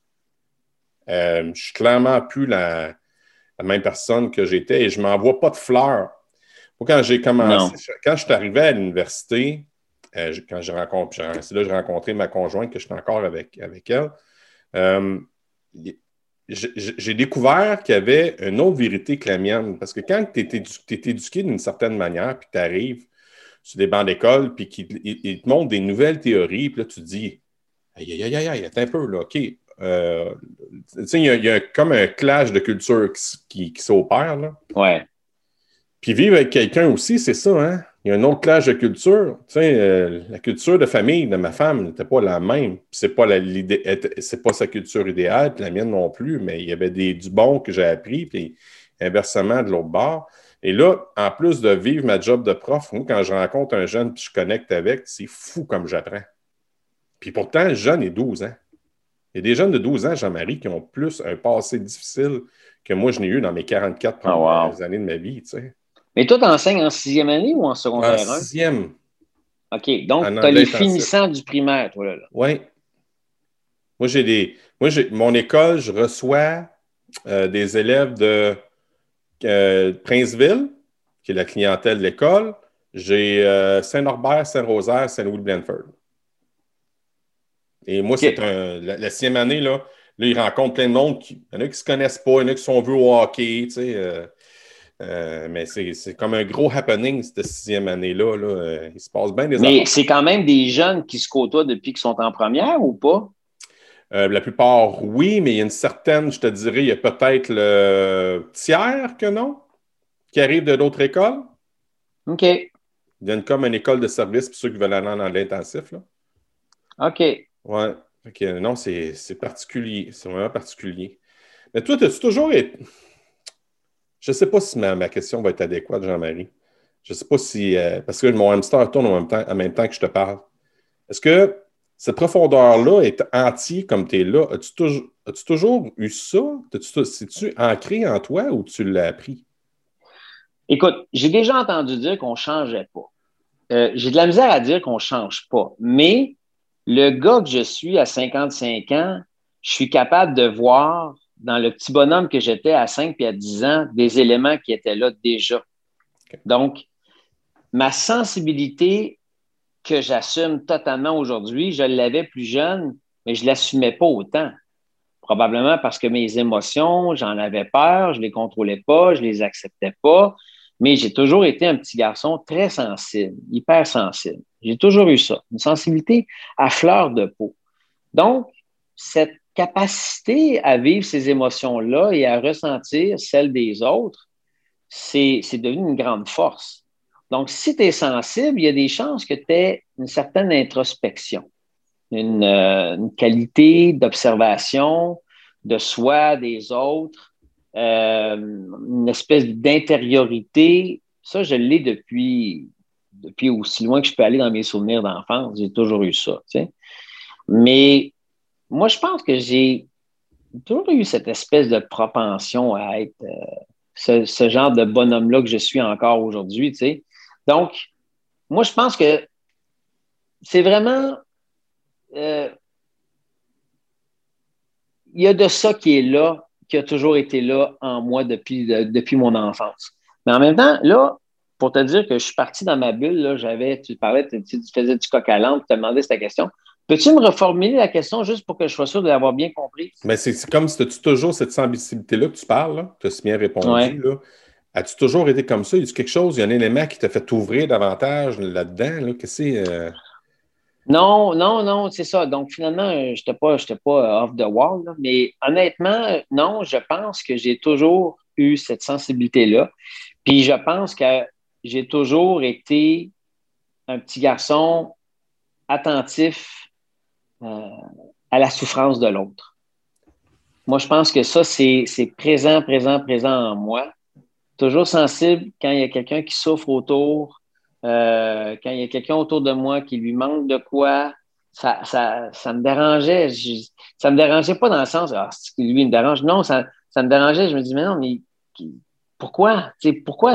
Euh, je suis clairement plus la, même personne que j'étais et je ne m'envoie pas de fleurs. Quand j'ai commencé, quand je suis arrivé à l'université, euh, quand j'ai rencontré, c'est là que j'ai rencontré ma conjointe, que je suis encore avec, avec elle. Euh, j'ai découvert qu'il y avait une autre vérité que la mienne. Parce que quand tu es, éduqué d'une certaine manière, puis tu arrives sur des bancs d'école, puis qu'ils te montrent des nouvelles théories, puis là, tu te dis Aïe, aïe, aïe, aïe, attends un peu, là, OK. Euh, tu sais, il y, a comme un clash de culture qui, qui, s'opère, là. Ouais. Puis vivre avec quelqu'un aussi, c'est ça, hein? Il y a un autre clash de culture. Tu sais, euh, la culture de famille de ma femme n'était pas la même. C'est pas, pas sa culture idéale, puis la mienne non plus, mais il y avait des, du bon que j'ai appris, puis inversement de l'autre bord. Et là, en plus de vivre ma job de prof, moi, quand je rencontre un jeune puis je connecte avec, c'est fou comme j'apprends. Puis pourtant, le jeune est 12 ans. Il y a des jeunes de 12 ans, Jean-Marie, qui ont plus un passé difficile que moi, je n'ai eu dans mes 44 ah, premières années de ma vie. Tu sais. Mais toi, tu enseignes en sixième année ou en secondaire 1? En sixième. OK. Donc, tu as les finissants du primaire, toi, là. Oui. Moi, j'ai des. Moi, j'ai mon école, je reçois euh, des élèves de euh, Princeville, qui est la clientèle de l'école. J'ai euh, Saint-Norbert, Saint-Rosaire, Saint-Louis-Blanford. Et moi, c'est un. La, sixième année, là, là, ils rencontrent plein de monde. Qui, il y en a qui ne se connaissent pas, il y en a qui sont vus au hockey, tu sais. Euh, mais c'est comme un gros happening cette sixième année-là. Là. Euh, il se passe bien des Mais c'est quand même des jeunes qui se côtoient depuis qu'ils sont en première ou pas? Euh, la plupart, oui, mais il y a une certaine, je te dirais, il y a peut-être le tiers que non, qui arrive de d'autres écoles. OK. Ils viennent comme une école de service pour ceux qui veulent aller dans l'intensif. OK. Ouais. non, c'est particulier. C'est vraiment particulier. Mais toi, as-tu toujours été. Je ne sais pas si ma, question va être adéquate, Jean-Marie. Je ne sais pas si. Euh, parce que mon hamster tourne en même, temps, que je te parle. Est-ce que cette profondeur-là est entière comme tu es là? As-tu toujours, as toujours, eu ça? C'est-tu ancré en toi ou tu l'as appris? Écoute, j'ai déjà entendu dire qu'on ne changeait pas. Euh, j'ai de la misère à dire qu'on ne change pas. Mais le gars que je suis à 55 ans, je suis capable de voir dans le petit bonhomme que j'étais à 5 et à 10 ans, des éléments qui étaient là déjà. Donc, ma sensibilité que j'assume totalement aujourd'hui, je l'avais plus jeune, mais je ne l'assumais pas autant. Probablement parce que mes émotions, j'en avais peur, je ne les contrôlais pas, je ne les acceptais pas, mais j'ai toujours été un petit garçon très sensible, hyper sensible. J'ai toujours eu ça, une sensibilité à fleur de peau. Donc, cette capacité à vivre ces émotions-là et à ressentir celles des autres, c'est devenu une grande force. Donc, si tu es sensible, il y a des chances que tu aies une certaine introspection, une, euh, qualité d'observation de soi, des autres, euh, une espèce d'intériorité. Ça, je l'ai depuis, depuis aussi loin que je peux aller dans mes souvenirs d'enfance. J'ai toujours eu ça. Mais moi, je pense que j'ai toujours eu cette espèce de propension à être euh, ce, genre de bonhomme-là que je suis encore aujourd'hui, tu sais. Donc, moi, je pense que c'est vraiment... Euh, il y a de ça qui est là, qui a toujours été là en moi depuis, depuis mon enfance. Mais en même temps, là, pour te dire que je suis parti dans ma bulle, j'avais, tu parlais, tu, faisais du coq à l'âne, tu te demandais cette question. Peux-tu me reformuler la question juste pour que je sois sûr de l'avoir bien compris? Mais c'est comme si tu toujours cette sensibilité-là que tu parles, tu as bien répondu. As-tu toujours été comme ça? Y a quelque chose, il y a un élément qui t'a fait t'ouvrir davantage là-dedans? Là? Qu'est-ce que c'est? Euh? Non, non, non, c'est ça. Donc, finalement, je n'étais pas, pas off the wall, mais honnêtement, non, je pense que j'ai toujours eu cette sensibilité-là. Puis je pense que j'ai toujours été un petit garçon attentif euh, à la souffrance de l'autre. Moi, je pense que ça, c'est présent, présent, présent en moi. Toujours sensible quand il y a quelqu'un qui souffre autour, euh, quand il y a quelqu'un autour de moi qui lui manque de quoi, ça, ça, ça me dérangeait. ça me dérangeait pas dans le sens, ah, lui me dérange. Non, ça, ça me dérangeait. Je me dis, mais non, mais pourquoi? pourquoi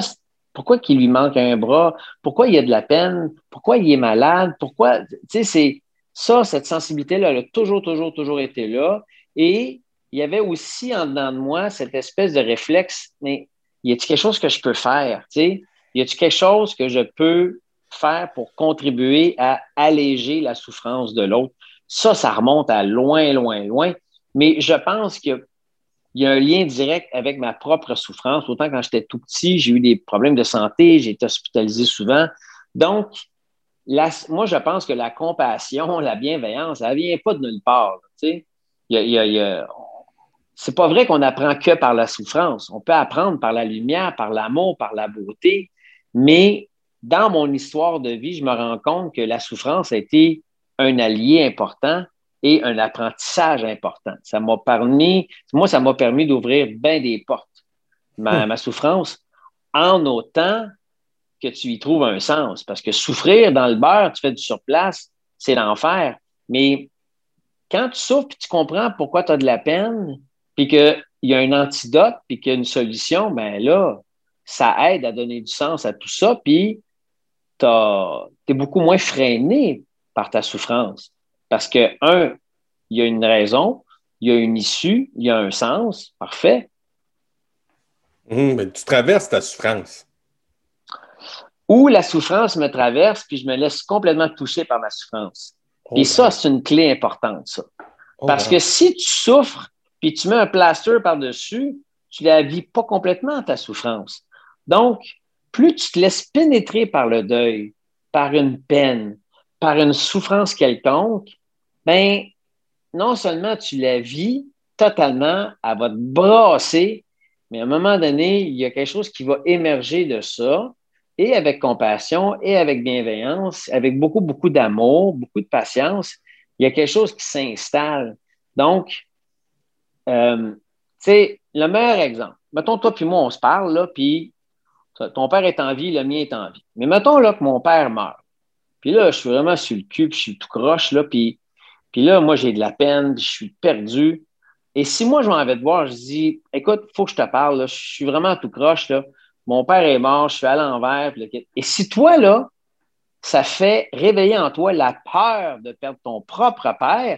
pourquoi qu'il lui manque un bras? Pourquoi il a de la peine? Pourquoi il est malade? Pourquoi? Tu sais, c'est ça, cette sensibilité-là, elle a toujours, toujours, toujours été là. Et il y avait aussi en dedans de moi cette espèce de réflexe, mais y a-t-il quelque chose que je peux faire? Tu sais? Y a-t-il quelque chose que je peux faire pour contribuer à alléger la souffrance de l'autre? Ça, ça remonte à loin, loin, loin. Mais je pense qu'il y a un lien direct avec ma propre souffrance. Autant quand j'étais tout petit, j'ai eu des problèmes de santé, j'ai été hospitalisé souvent. Donc, moi, je pense que la compassion, la bienveillance, elle ne vient pas de nulle part. Tu sais? c'est pas vrai qu'on apprend que par la souffrance. On peut apprendre par la lumière, par l'amour, par la beauté, mais dans mon histoire de vie, je me rends compte que la souffrance a été un allié important et un apprentissage important. Ça m'a permis, moi, ça m'a permis d'ouvrir bien des portes, ma, hmm. ma souffrance, en autant que tu y trouves un sens. Parce que souffrir dans le beurre, tu fais du surplace, c'est l'enfer. Mais quand tu souffres, puis tu comprends pourquoi tu as de la peine, puis qu'il y a un antidote, puis qu'il y a une solution, ben là, ça aide à donner du sens à tout ça, puis tu es beaucoup moins freiné par ta souffrance. Parce que, un, il y a une raison, il y a une issue, il y a un sens, parfait. Hum, mais tu traverses ta souffrance. Ou la souffrance me traverse, puis je me laisse complètement toucher par ma souffrance. Et oh, ça, c'est une clé importante, ça. Oh, Parce que si tu souffres, puis tu mets un plaster par-dessus, tu la vis pas complètement, ta souffrance. Donc, plus tu te laisses pénétrer par le deuil, par une peine, par une souffrance quelconque, ben, non seulement tu la vis totalement, elle va te brasser, mais à un moment donné, il y a quelque chose qui va émerger de ça, et avec compassion, et avec bienveillance, avec beaucoup, beaucoup d'amour, beaucoup de patience, il y a quelque chose qui s'installe. Donc, euh, tu sais, le meilleur exemple, mettons, toi puis moi, on se parle, là, puis ton père est en vie, le mien est en vie. Mais mettons là que mon père meurt. Puis là, je suis vraiment sur le cul, puis je suis tout croche, là, puis, puis là, moi, j'ai de la peine, puis je suis perdu. Et si moi, je m'en vais te voir, je dis, écoute, il faut que je te parle, je suis vraiment tout croche, là. Mon père est mort, je suis à l'envers. Et si toi, là, ça fait réveiller en toi la peur de perdre ton propre père,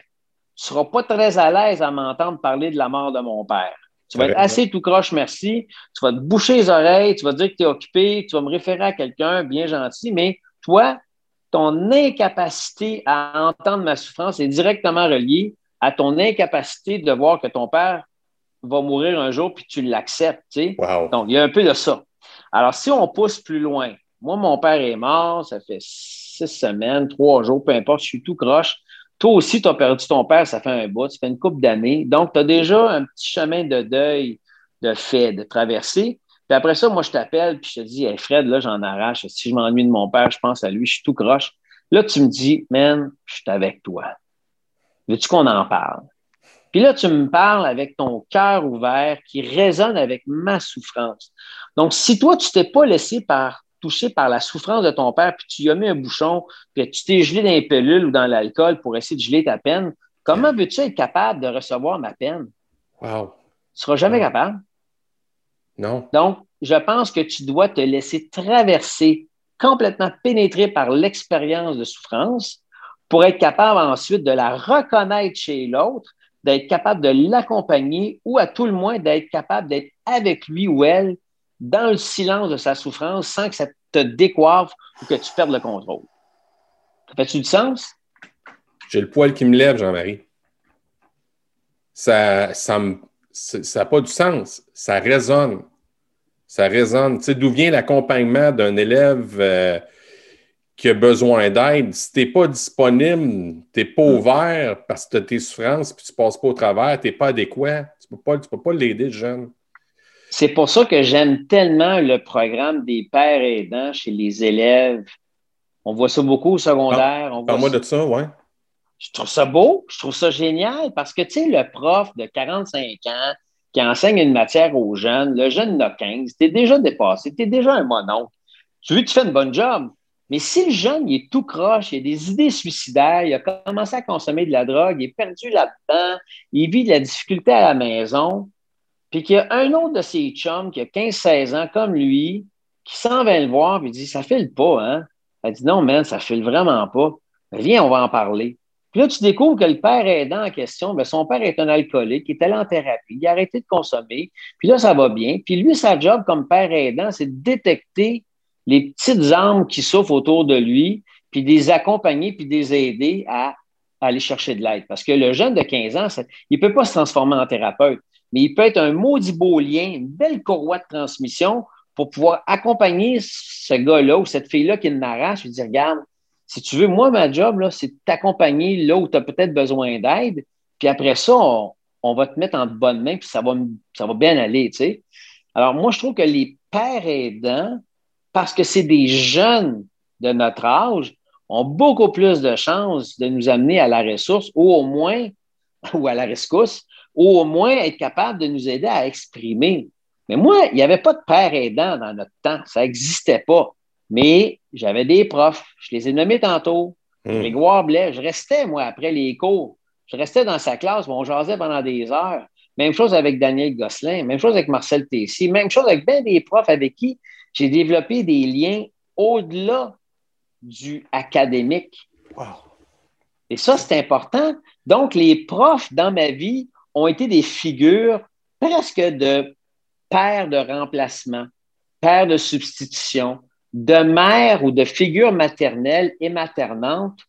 tu ne seras pas très à l'aise à m'entendre parler de la mort de mon père. Tu vas être assez tout croche, merci. Tu vas te boucher les oreilles, tu vas dire que tu es occupé, tu vas me référer à quelqu'un bien gentil, mais toi, ton incapacité à entendre ma souffrance est directement reliée à ton incapacité de voir que ton père va mourir un jour puis tu l'acceptes. Donc, il y a un peu de ça. Alors, si on pousse plus loin, moi, mon père est mort, ça fait six semaines, trois jours, peu importe, je suis tout croche. Toi aussi, tu as perdu ton père, ça fait un bout, ça fait une couple d'années. Donc, tu as déjà un petit chemin de deuil de fait, de traverser. Puis après ça, moi, je t'appelle, puis je te dis, hey Fred, là, j'en arrache. Si je m'ennuie de mon père, je pense à lui, je suis tout croche. Là, tu me dis, man, je suis avec toi. Veux-tu qu'on en parle? Puis là, tu me parles avec ton cœur ouvert qui résonne avec ma souffrance. Donc, si toi, tu t'es pas laissé par touché par la souffrance de ton père, puis tu y as mis un bouchon, puis tu t'es gelé dans les pilules ou dans l'alcool pour essayer de geler ta peine, comment veux-tu être capable de recevoir ma peine? Wow. Tu ne seras jamais capable. Non. Donc, je pense que tu dois te laisser traverser, complètement pénétrer par l'expérience de souffrance pour être capable ensuite de la reconnaître chez l'autre, d'être capable de l'accompagner ou à tout le moins d'être capable d'être avec lui ou elle dans le silence de sa souffrance sans que ça te décoiffe ou que tu perdes le contrôle. Ça fait-tu du sens? J'ai le poil qui me lève, Jean-Marie. Ça ça n'a pas du sens. Ça résonne. Ça résonne. Tu sais, d'où vient l'accompagnement d'un élève euh, qui a besoin d'aide? Si tu n'es pas disponible, tu n'es pas hmm. ouvert parce que tu as tes souffrances puis tu ne passes pas au travers, tu n'es pas adéquat. Tu ne peux pas, peux pas l'aider, jeune. C'est pour ça que j'aime tellement le programme des pères aidants chez les élèves. On voit ça beaucoup au secondaire. Parle-moi de ça, oui. Je trouve ça beau, je trouve ça génial parce que, tu sais, le prof de 45 ans qui enseigne une matière aux jeunes, le jeune n'a 15, t'es déjà dépassé, t'es déjà un mononcle. Tu veux, tu fais une bonne job. Mais si le jeune, il est tout croche, il a des idées suicidaires, il a commencé à consommer de la drogue, il est perdu là-dedans, il vit de la difficulté à la maison, puis qu'il y a un autre de ses chums qui a 15-16 ans comme lui, qui s'en va le voir, puis dit Ça file pas, hein? Elle dit Non, man, ça file vraiment pas. viens, on va en parler. Puis là, tu découvres que le père aidant en question, bien, son père est un alcoolique, il est allé en thérapie, il a arrêté de consommer, puis là, ça va bien. Puis lui, sa job comme père aidant, c'est de détecter les petites âmes qui souffrent autour de lui, puis les accompagner, puis les aider à, aller chercher de l'aide. Parce que le jeune de 15 ans, il ne peut pas se transformer en thérapeute, mais il peut être un maudit beau lien, une belle courroie de transmission pour pouvoir accompagner ce gars-là ou cette fille-là qui m'arrache et dire, regarde, si tu veux, moi, ma job, c'est de t'accompagner là où tu as peut-être besoin d'aide, puis après ça, on, va te mettre en bonne main, puis ça va, ça va bien aller. Alors, moi, je trouve que les pères aidants, parce que c'est des jeunes de notre âge, ont beaucoup plus de chances de nous amener à la ressource ou au moins, ou à la rescousse, ou au moins être capable de nous aider à exprimer. Mais moi, il n'y avait pas de père aidant dans notre temps. Ça n'existait pas. Mais j'avais des profs. Je les ai nommés tantôt. Mmh. Grégoire Blais. Je restais, moi, après les cours. Je restais dans sa classe. on jasait pendant des heures. Même chose avec Daniel Gosselin. Même chose avec Marcel Tessier. Même chose avec bien des profs avec qui j'ai développé des liens au-delà du académique. Et ça, c'est important. Donc, les profs dans ma vie ont été des figures presque de pères de remplacement, pères de substitution, de mère ou de figure maternelle et maternante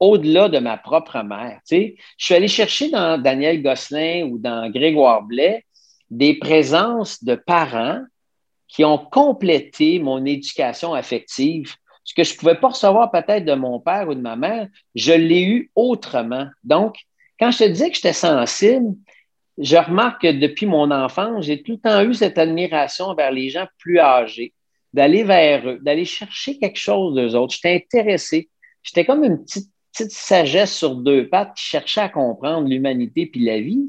au-delà de ma propre mère. Je suis allé chercher dans Daniel Gosselin ou dans Grégoire Blais des présences de parents qui ont complété mon éducation affective. Ce que je ne pouvais pas recevoir peut-être de mon père ou de ma mère, je l'ai eu autrement. Donc, quand je te disais que j'étais sensible, je remarque que depuis mon enfance, j'ai tout le temps eu cette admiration vers les gens plus âgés, d'aller vers eux, d'aller chercher quelque chose d'eux autres. J'étais intéressé. J'étais comme une petite, sagesse sur deux pattes qui cherchait à comprendre l'humanité puis la vie.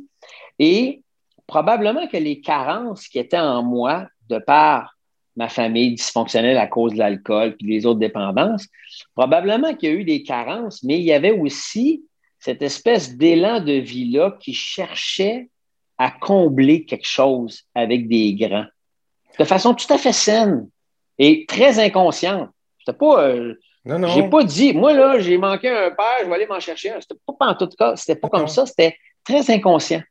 Et probablement que les carences qui étaient en moi de par ma famille dysfonctionnelle à cause de l'alcool puis les autres dépendances, probablement qu'il y a eu des carences, mais il y avait aussi cette espèce d'élan de vie-là qui cherchait à combler quelque chose avec des grands de façon tout à fait saine et très inconsciente. C'était pas. Euh, non, non. J'ai pas dit, moi là, j'ai manqué un père, je vais aller m'en chercher un. C'était pas en tout cas, c'était pas comme ça, c'était très inconscient.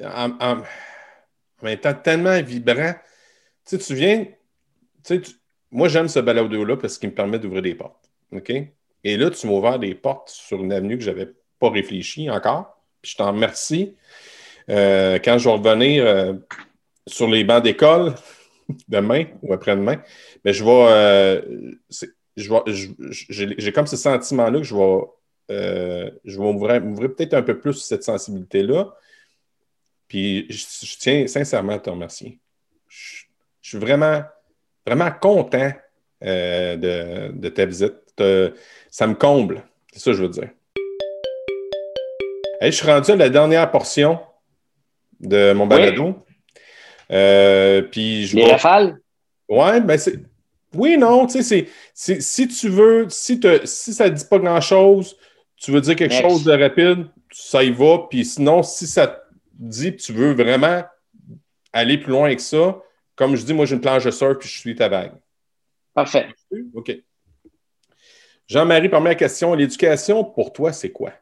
En, même temps, tellement vibrant. Tu sais, tu viens, tu sais, moi j'aime ce balado-là parce qu'il me permet d'ouvrir des portes. OK? Et là, tu m'as ouvert des portes sur une avenue que je n'avais pas réfléchi encore. Je t'en remercie. Euh, quand je vais revenir euh, sur les bancs d'école demain ou après-demain, mais je. Euh, j'ai comme ce sentiment-là que je vais, je vais m'ouvrir peut-être un peu plus cette sensibilité-là. Puis je, tiens sincèrement à te remercier. Je, suis vraiment, vraiment content de, ta visite. Ça me comble. C'est ça que je veux dire. je suis rendu à la dernière portion de mon balado. Euh, puis je Les rafales? Ouais, ben c'est. Oui, non, tu sais, c'est, si tu veux, si, si ça ne dit pas grand-chose, tu veux dire quelque chose de rapide, ça y va. Puis sinon, si ça te dit que tu veux vraiment aller plus loin que ça, comme je dis, moi j'ai une planche de surf puis je suis ta vague. Parfait. OK. Jean-Marie, première question. L'éducation, pour toi, c'est quoi?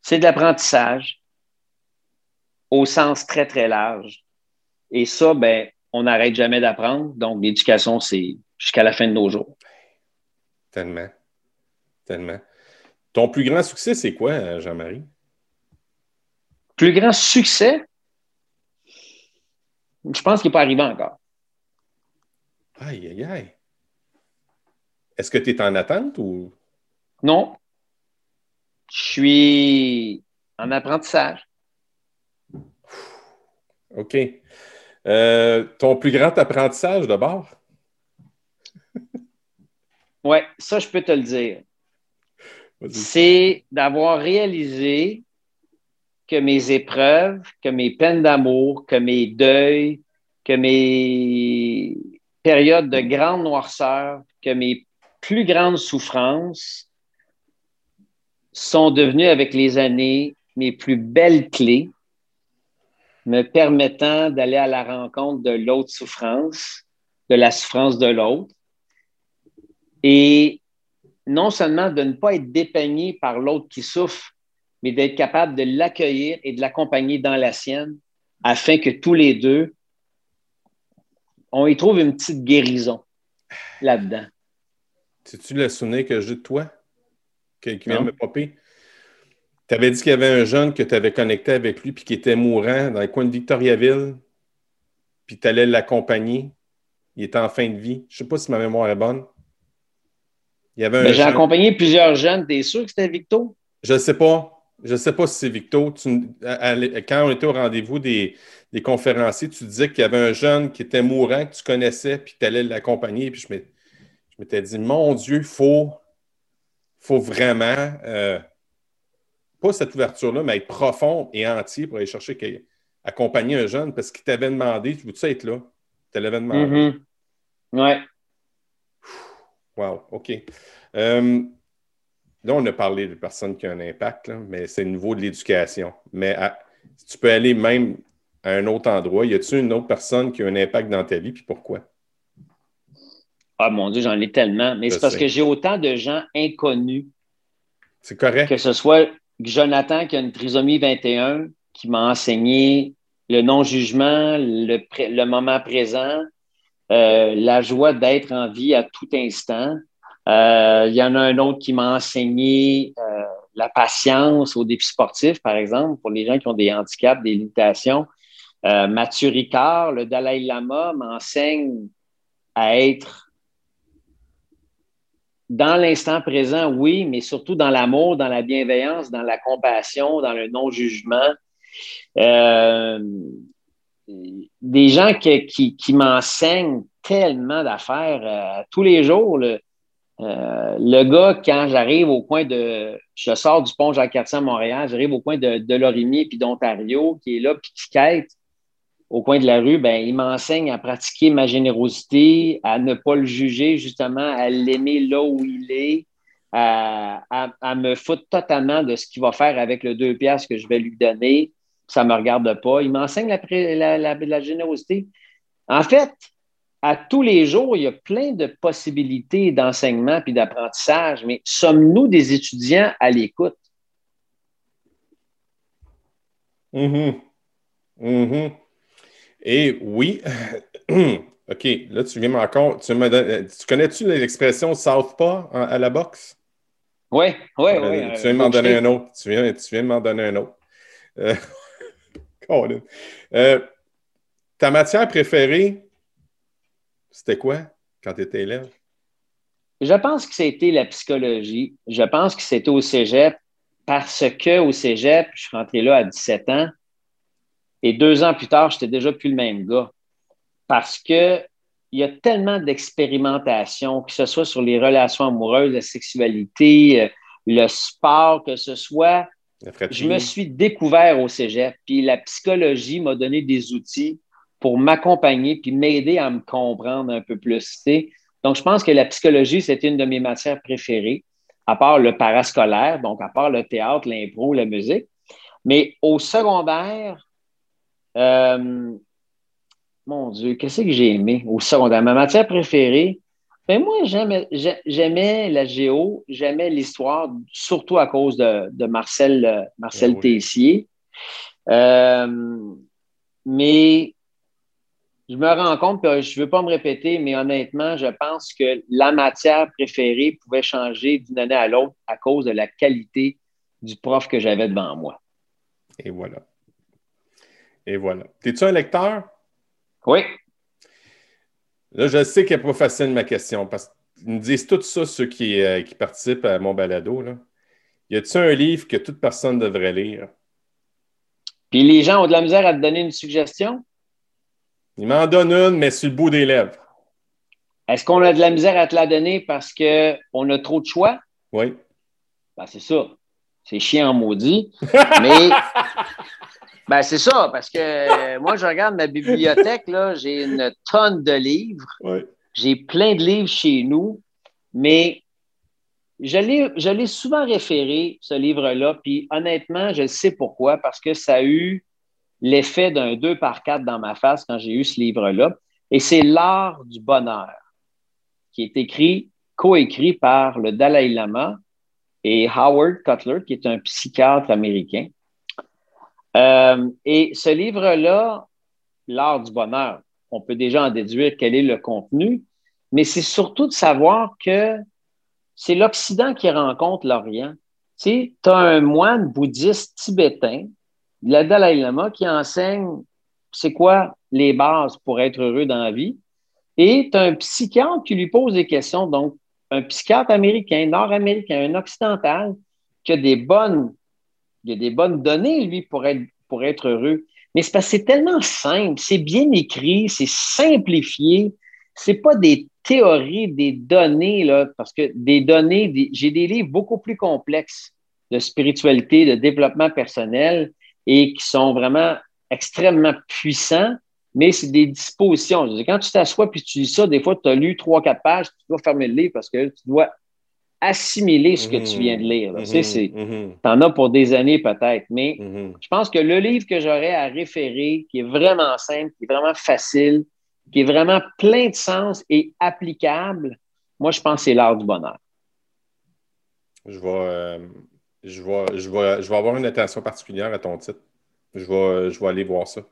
C'est de l'apprentissage au sens très, très large. Et ça, ben, on n'arrête jamais d'apprendre. Donc, l'éducation, c'est jusqu'à la fin de nos jours. Tellement. Tellement. Ton plus grand succès, c'est quoi, Jean-Marie? Plus grand succès? Je pense qu'il n'est pas arrivé encore. Aïe, aïe, aïe. Est-ce que tu es en attente ou? Non. Je suis en apprentissage. OK. Euh, ton plus grand apprentissage d'abord? oui, ça, je peux te le dire. C'est d'avoir réalisé que mes épreuves, que mes peines d'amour, que mes deuils, que mes périodes de grande noirceur, que mes plus grandes souffrances sont devenues avec les années mes plus belles clés, me permettant d'aller à la rencontre de l'autre souffrance, de la souffrance de l'autre, et non seulement de ne pas être dépeigné par l'autre qui souffre, mais d'être capable de l'accueillir et de l'accompagner dans la sienne, afin que tous les deux, on y trouve une petite guérison là-dedans. C'est-tu le souvenir que j'ai de toi? Qui vient me popper? Tu avais dit qu'il y avait un jeune que tu avais connecté avec lui puis qui était mourant dans le coin de Victoriaville, puis tu allais l'accompagner. Il était en fin de vie. Je ne sais pas si ma mémoire est bonne. Ben, j'ai accompagné plusieurs jeunes. T'es sûr que c'était Victo? Je ne sais pas. Je ne sais pas si c'est Victo. quand on était au rendez-vous des, conférenciers, tu disais qu'il y avait un jeune qui était mourant, que tu connaissais, puis tu allais l'accompagner. Puis je m'étais dit, mon Dieu, il faut, faut vraiment, euh, pas cette ouverture-là, mais être profond et entier pour aller chercher, accompagner un jeune parce qu'il t'avait demandé, tu veux-tu être là? Tu l'avais demandé. Mm-hmm. Ouais. Wow, OK. Euh, là, on a parlé de personnes qui ont un impact, mais c'est le niveau de l'éducation. Mais tu peux aller même à un autre endroit. Y a-t-il une autre personne qui a un impact dans ta vie, puis pourquoi? Ah mon Dieu, j'en ai tellement. Mais c'est parce que j'ai autant de gens inconnus. C'est correct. Que ce soit Jonathan qui a une trisomie 21, qui m'a enseigné le non-jugement, le, le moment présent, euh, la joie d'être en vie à tout instant. Euh, il y en a un autre qui m'a enseigné euh, la patience au défi sportif, par exemple, pour les gens qui ont des handicaps, des limitations. Mathieu Ricard, le Dalai Lama, m'enseigne à être dans l'instant présent, oui, mais surtout dans l'amour, dans la bienveillance, dans la compassion, dans le non-jugement. Euh, des gens qui, m'enseignent tellement d'affaires euh, tous les jours. Euh, le gars, quand j'arrive au coin de. Je sors du pont Jacques-Cartier à Montréal, j'arrive au coin de, de Lorimier puis d'Ontario, qui est là, puis qui quête au coin de la rue, ben, il m'enseigne à pratiquer ma générosité, à ne pas le juger, justement, à l'aimer là où il est, à, me foutre totalement de ce qu'il va faire avec le deux piastres que je vais lui donner ça ne me regarde pas. Il m'enseigne la, la, générosité. En fait, à tous les jours, il y a plein de possibilités d'enseignement puis d'apprentissage, mais sommes-nous des étudiants à l'écoute? Mm Et oui, OK, là, tu viens encore. Tu, tu connais-tu l'expression Southpaw à la boxe? Oui, oui, oui. Tu viens de m'en donner un autre. Tu viens, tu viens m'en donner un autre. Euh, Euh, ta matière préférée, c'était quoi quand tu étais élève? Je pense que c'était la psychologie. Je pense que c'était au cégep parce qu'au cégep, je suis rentré là à 17 ans et deux ans plus tard, j'étais déjà plus le même gars. Parce qu'il y a tellement d'expérimentation, que ce soit sur les relations amoureuses, la sexualité, euh, le sport, que ce soit je me suis découvert au cégep, puis la psychologie m'a donné des outils pour m'accompagner puis m'aider à me comprendre un peu plus. Donc, je pense que la psychologie, c'est une de mes matières préférées, à part le parascolaire, donc à part le théâtre, l'impro, la musique. Mais au secondaire, euh, mon Dieu, qu'est-ce que j'ai aimé au secondaire? Ma matière préférée, ben moi, j'aimais la géo, j'aimais l'histoire, surtout à cause de, Marcel, euh, Marcel ben Tessier. Euh, mais je me rends compte, que je ne veux pas me répéter, mais honnêtement, je pense que la matière préférée pouvait changer d'une année à l'autre à cause de la qualité du prof que j'avais devant moi. Et voilà. Et voilà. Es-tu un lecteur? Oui. Là, je sais qu'elle n'est pas facile ma question parce qu'ils me disent tout ça, ceux qui, euh, qui participent à mon balado. Là. Y a-t-il un livre que toute personne devrait lire? Puis les gens ont de la misère à te donner une suggestion? Ils m'en donnent une, mais sur le bout des lèvres. Est-ce qu'on a de la misère à te la donner parce qu'on a trop de choix? Oui. Ben, c'est ça. C'est chiant maudit. mais Ben, c'est ça, parce que euh, moi, je regarde ma bibliothèque, là, j'ai une tonne de livres. J'ai plein de livres chez nous, mais je l'ai souvent référé, ce livre-là, puis honnêtement, je sais pourquoi, parce que ça a eu l'effet d'un 2 par 4 dans ma face quand j'ai eu ce livre-là. Et c'est L'art du bonheur, qui est écrit, coécrit par le Dalai Lama et Howard Cutler, qui est un psychiatre américain. Euh, et ce livre-là, L'art du bonheur, on peut déjà en déduire quel est le contenu, mais c'est surtout de savoir que c'est l'Occident qui rencontre l'Orient. Tu as un moine bouddhiste tibétain, le Dalai Lama, qui enseigne c'est quoi les bases pour être heureux dans la vie. Et tu as un psychiatre qui lui pose des questions. Donc, un psychiatre américain, nord-américain, un occidental, qui a des bonnes, données, lui, pour être, heureux. Mais c'est parce que c'est tellement simple, c'est bien écrit, c'est simplifié. C'est pas des théories, des données, parce que des données, j'ai des livres beaucoup plus complexes de spiritualité, de développement personnel et qui sont vraiment extrêmement puissants, mais c'est des dispositions. quand tu t'assois puis tu lis ça, des fois, tu as lu trois, quatre pages, tu dois fermer le livre parce que tu dois assimiler ce que tu viens de lire. Tu sais, mhm. Mhm. en as pour des années peut-être, mais mhm. je pense que le livre que j'aurais à référer, qui est vraiment simple, qui est vraiment facile, qui est vraiment plein de sens et applicable, moi, je pense que c'est l'art du bonheur. Je vais, euh, je, vais, je, je vais avoir une attention particulière à ton titre. Je vais, je vais aller voir ça.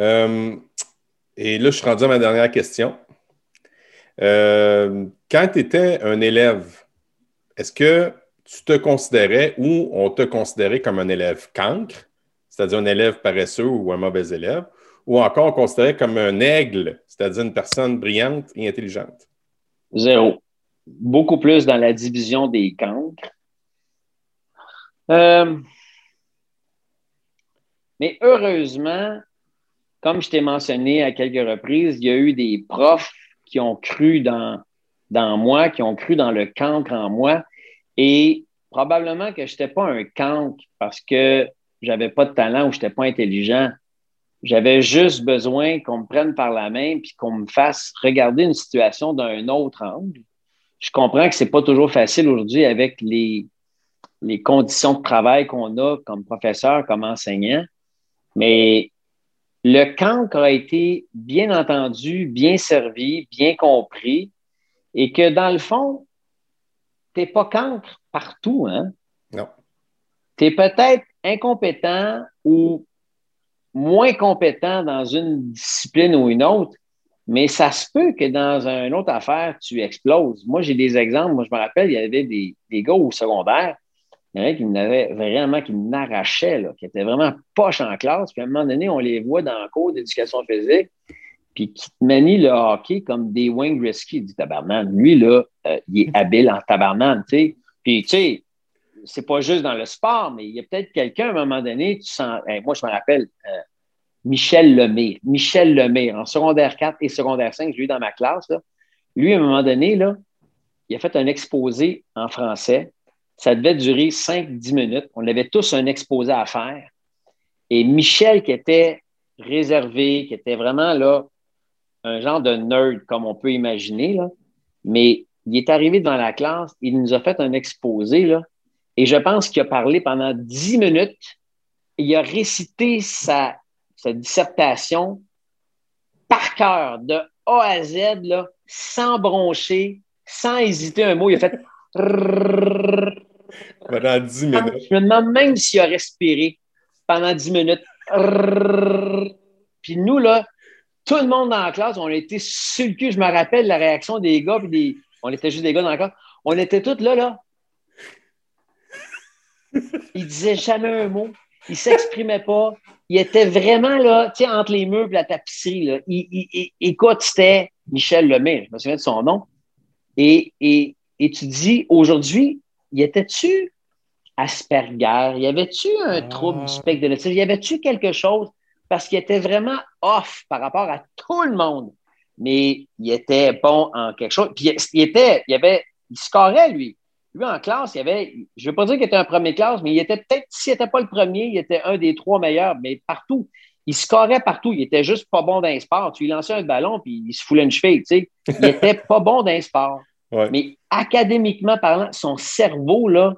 Euh, et là, je suis rendu à ma dernière question. Euh, quand tu étais un élève, est-ce que tu te considérais ou on te considérait comme un élève cancre, c'est-à-dire un élève paresseux ou un mauvais élève, ou encore on considérait comme un aigle, c'est-à-dire une personne brillante et intelligente? Zéro. Beaucoup plus dans la division des cancres. Euh, mais heureusement, comme je t'ai mentionné à quelques reprises, il y a eu des profs qui ont cru dans, dans moi, qui ont cru dans le cancre en moi. Et probablement que je n'étais pas un cancre parce que j'avais pas de talent ou je n'étais pas intelligent. J'avais juste besoin qu'on me prenne par la main puis qu'on me fasse regarder une situation d'un autre angle. Je comprends que ce n'est pas toujours facile aujourd'hui avec les, les conditions de travail qu'on a comme professeur, comme enseignant, mais le cancre a été bien entendu, bien servi, bien compris, et que dans le fond, tu n'es pas cancre partout. Hein? Non. Tu es peut-être incompétent ou moins compétent dans une discipline ou une autre, mais ça se peut que dans une autre affaire, tu exploses. Moi, j'ai des exemples. Moi, je me rappelle, il y avait des, des gars au secondaire il y en a qui m'avaient vraiment, qui m'arrachaient, qui étaient vraiment poches en classe. Puis à un moment donné, on les voit dans le cours d'éducation physique, puis qui manient le hockey comme des Wayne Gretzky, du tabarnan. Lui, là, euh, il est habile en tabarnan, tu sais. Puis, tu sais, c'est pas juste dans le sport, mais il y a peut-être quelqu'un, à un moment donné, tu sens... moi, je me rappelle euh, Michel Lemire. Michel Lemire, en secondaire 4 et secondaire 5, je l'ai eu dans ma classe. Lui, à un moment donné, là, il a fait un exposé en français ça devait durer 5-10 minutes. On avait tous un exposé à faire. Et Michel, qui était réservé, qui était vraiment là, un genre de nerd, comme on peut imaginer, mais il est arrivé devant la classe, il nous a fait un exposé, et je pense qu'il a parlé pendant 10 minutes. Il a récité sa, sa dissertation par cœur, de A à Z, là, sans broncher, sans hésiter un mot. Il a fait pendant 10 minutes. Je me demande même s'il a respiré pendant 10 minutes. Puis nous, là, tout le monde dans la classe, on était sur le cul. Je me rappelle la réaction des gars, puis des... on était juste des gars dans la classe. On était tous là, là. Il disait jamais un mot. Il s'exprimait pas. Il était vraiment là, tu sais, entre les murs et la tapisserie. Là. Il, écoute, c'était Michel Lemay, je me souviens de son nom. Et, et, et tu dis, aujourd'hui, y était-tu Asperger? Y avait-tu un ah. trouble du spectre de l'autisme? Y avait-tu quelque chose? Parce qu'il était vraiment off par rapport à tout le monde. Mais il était bon en quelque chose. Puis il était, il avait, il scorait, lui. Lui, en classe, il avait, je ne veux pas dire qu'il était un premier classe, mais il était peut-être, s'il n'était pas le premier, il était un des trois meilleurs, mais partout. Il scorait partout. Il était juste pas bon d'un sport. Tu lui lançais un ballon, puis il se foulait une cheville, tu sais. Il était pas bon d'un Mais académiquement parlant, son cerveau, là,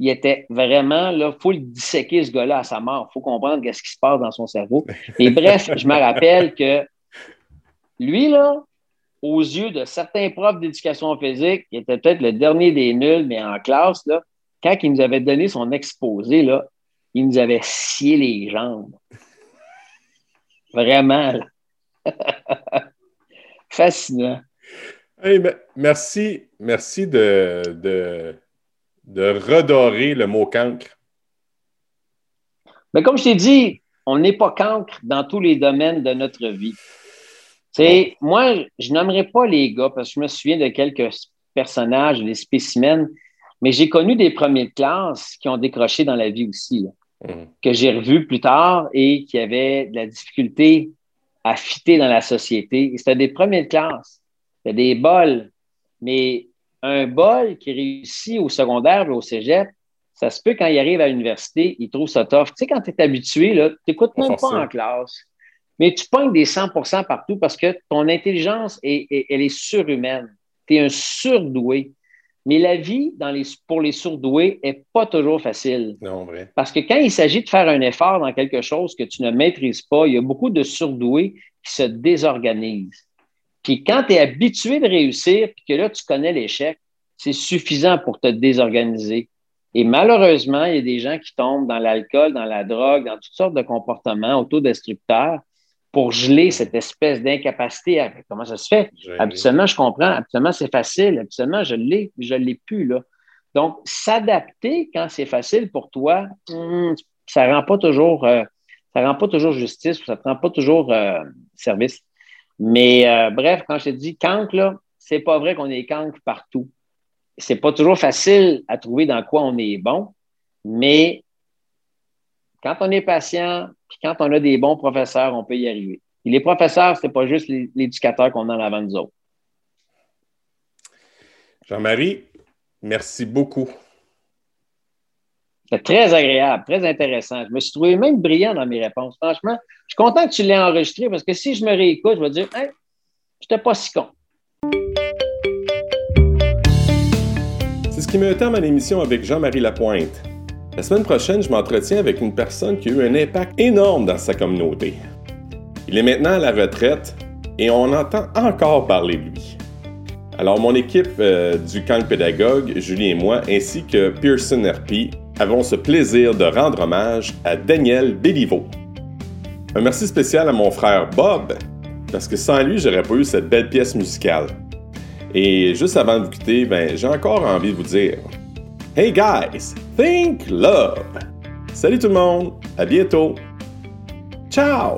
il était vraiment, là, il faut le disséquer, ce gars-là, à sa mort. Il faut comprendre ce qui se passe dans son cerveau. Et bref, je me rappelle que lui, là, aux yeux de certains profs d'éducation physique, il était peut-être le dernier des nuls, mais en classe, là, quand il nous avait donné son exposé, là, il nous avait scié les jambes. Vraiment. Fascinant. Merci, merci de, de, de, redorer le mot cancre. Mais comme je t'ai dit, on n'est pas cancre dans tous les domaines de notre vie. Moi, je n'aimerais pas les gars parce que je me souviens de quelques personnages, des spécimens, mais j'ai connu des premiers classes qui ont décroché dans la vie aussi, mm. que j'ai revus plus tard et qui avaient de la difficulté à fitter dans la société. C'était des premières classes. C'était des bols. Mais un bol qui réussit au secondaire ou au cégep, ça se peut quand il arrive à l'université, il trouve ça tough. Tu sais, quand tu es habitué, tu n'écoutes même pas en classe. Mais tu pognes des 100% partout parce que ton intelligence, est, elle est surhumaine. Tu es un surdoué. Mais la vie dans les, pour les surdoués n'est pas toujours facile. Non, vrai. Parce que quand il s'agit de faire un effort dans quelque chose que tu ne maîtrises pas, il y a beaucoup de surdoués qui se désorganisent. Puis quand tu es habitué de réussir, puis que là, tu connais l'échec, c'est suffisant pour te désorganiser. Et malheureusement, il y a des gens qui tombent dans l'alcool, dans la drogue, dans toutes sortes de comportements autodestructeurs pour geler cette espèce d'incapacité. Comment ça se fait? Habituellement, je comprends. Habituellement, c'est facile. Habituellement, je l'ai, je ne l'ai plus. Là. Donc, s'adapter quand c'est facile pour toi, hmm, ça ne rend pas toujours, euh, ça rend pas toujours justice, ça ne rend pas toujours euh, service. Mais euh, bref, quand je te dis cancre, là, c'est pas vrai qu'on est cancre partout. C'est pas toujours facile à trouver dans quoi on est bon, mais quand on est patient, puis quand on a des bons professeurs, on peut y arriver. Les professeurs, ce n'est pas juste l'éducateur qu'on a en avant de nous autres. Jean-Marie, merci beaucoup. C'est très agréable, très intéressant. Je me suis trouvé même brillant dans mes réponses. Franchement, je suis content que tu l'aies enregistré parce que si je me réécoute, je vais dire, hey, je n'étais pas si con. C'est ce qui me terme à l'émission avec Jean-Marie Lapointe. La semaine prochaine, je m'entretiens avec une personne qui a eu un impact énorme dans sa communauté. Il est maintenant à la retraite et on entend encore parler de lui. Alors, mon équipe euh, du camp pédagogue, Julie et moi, ainsi que Pearson RP, avons ce plaisir de rendre hommage à Daniel Béliveau. Un merci spécial à mon frère Bob, parce que sans lui, j'aurais pas eu cette belle pièce musicale. Et juste avant de vous quitter, ben, j'ai encore envie de vous dire Hey guys, think love! Salut tout le monde, à bientôt! Ciao!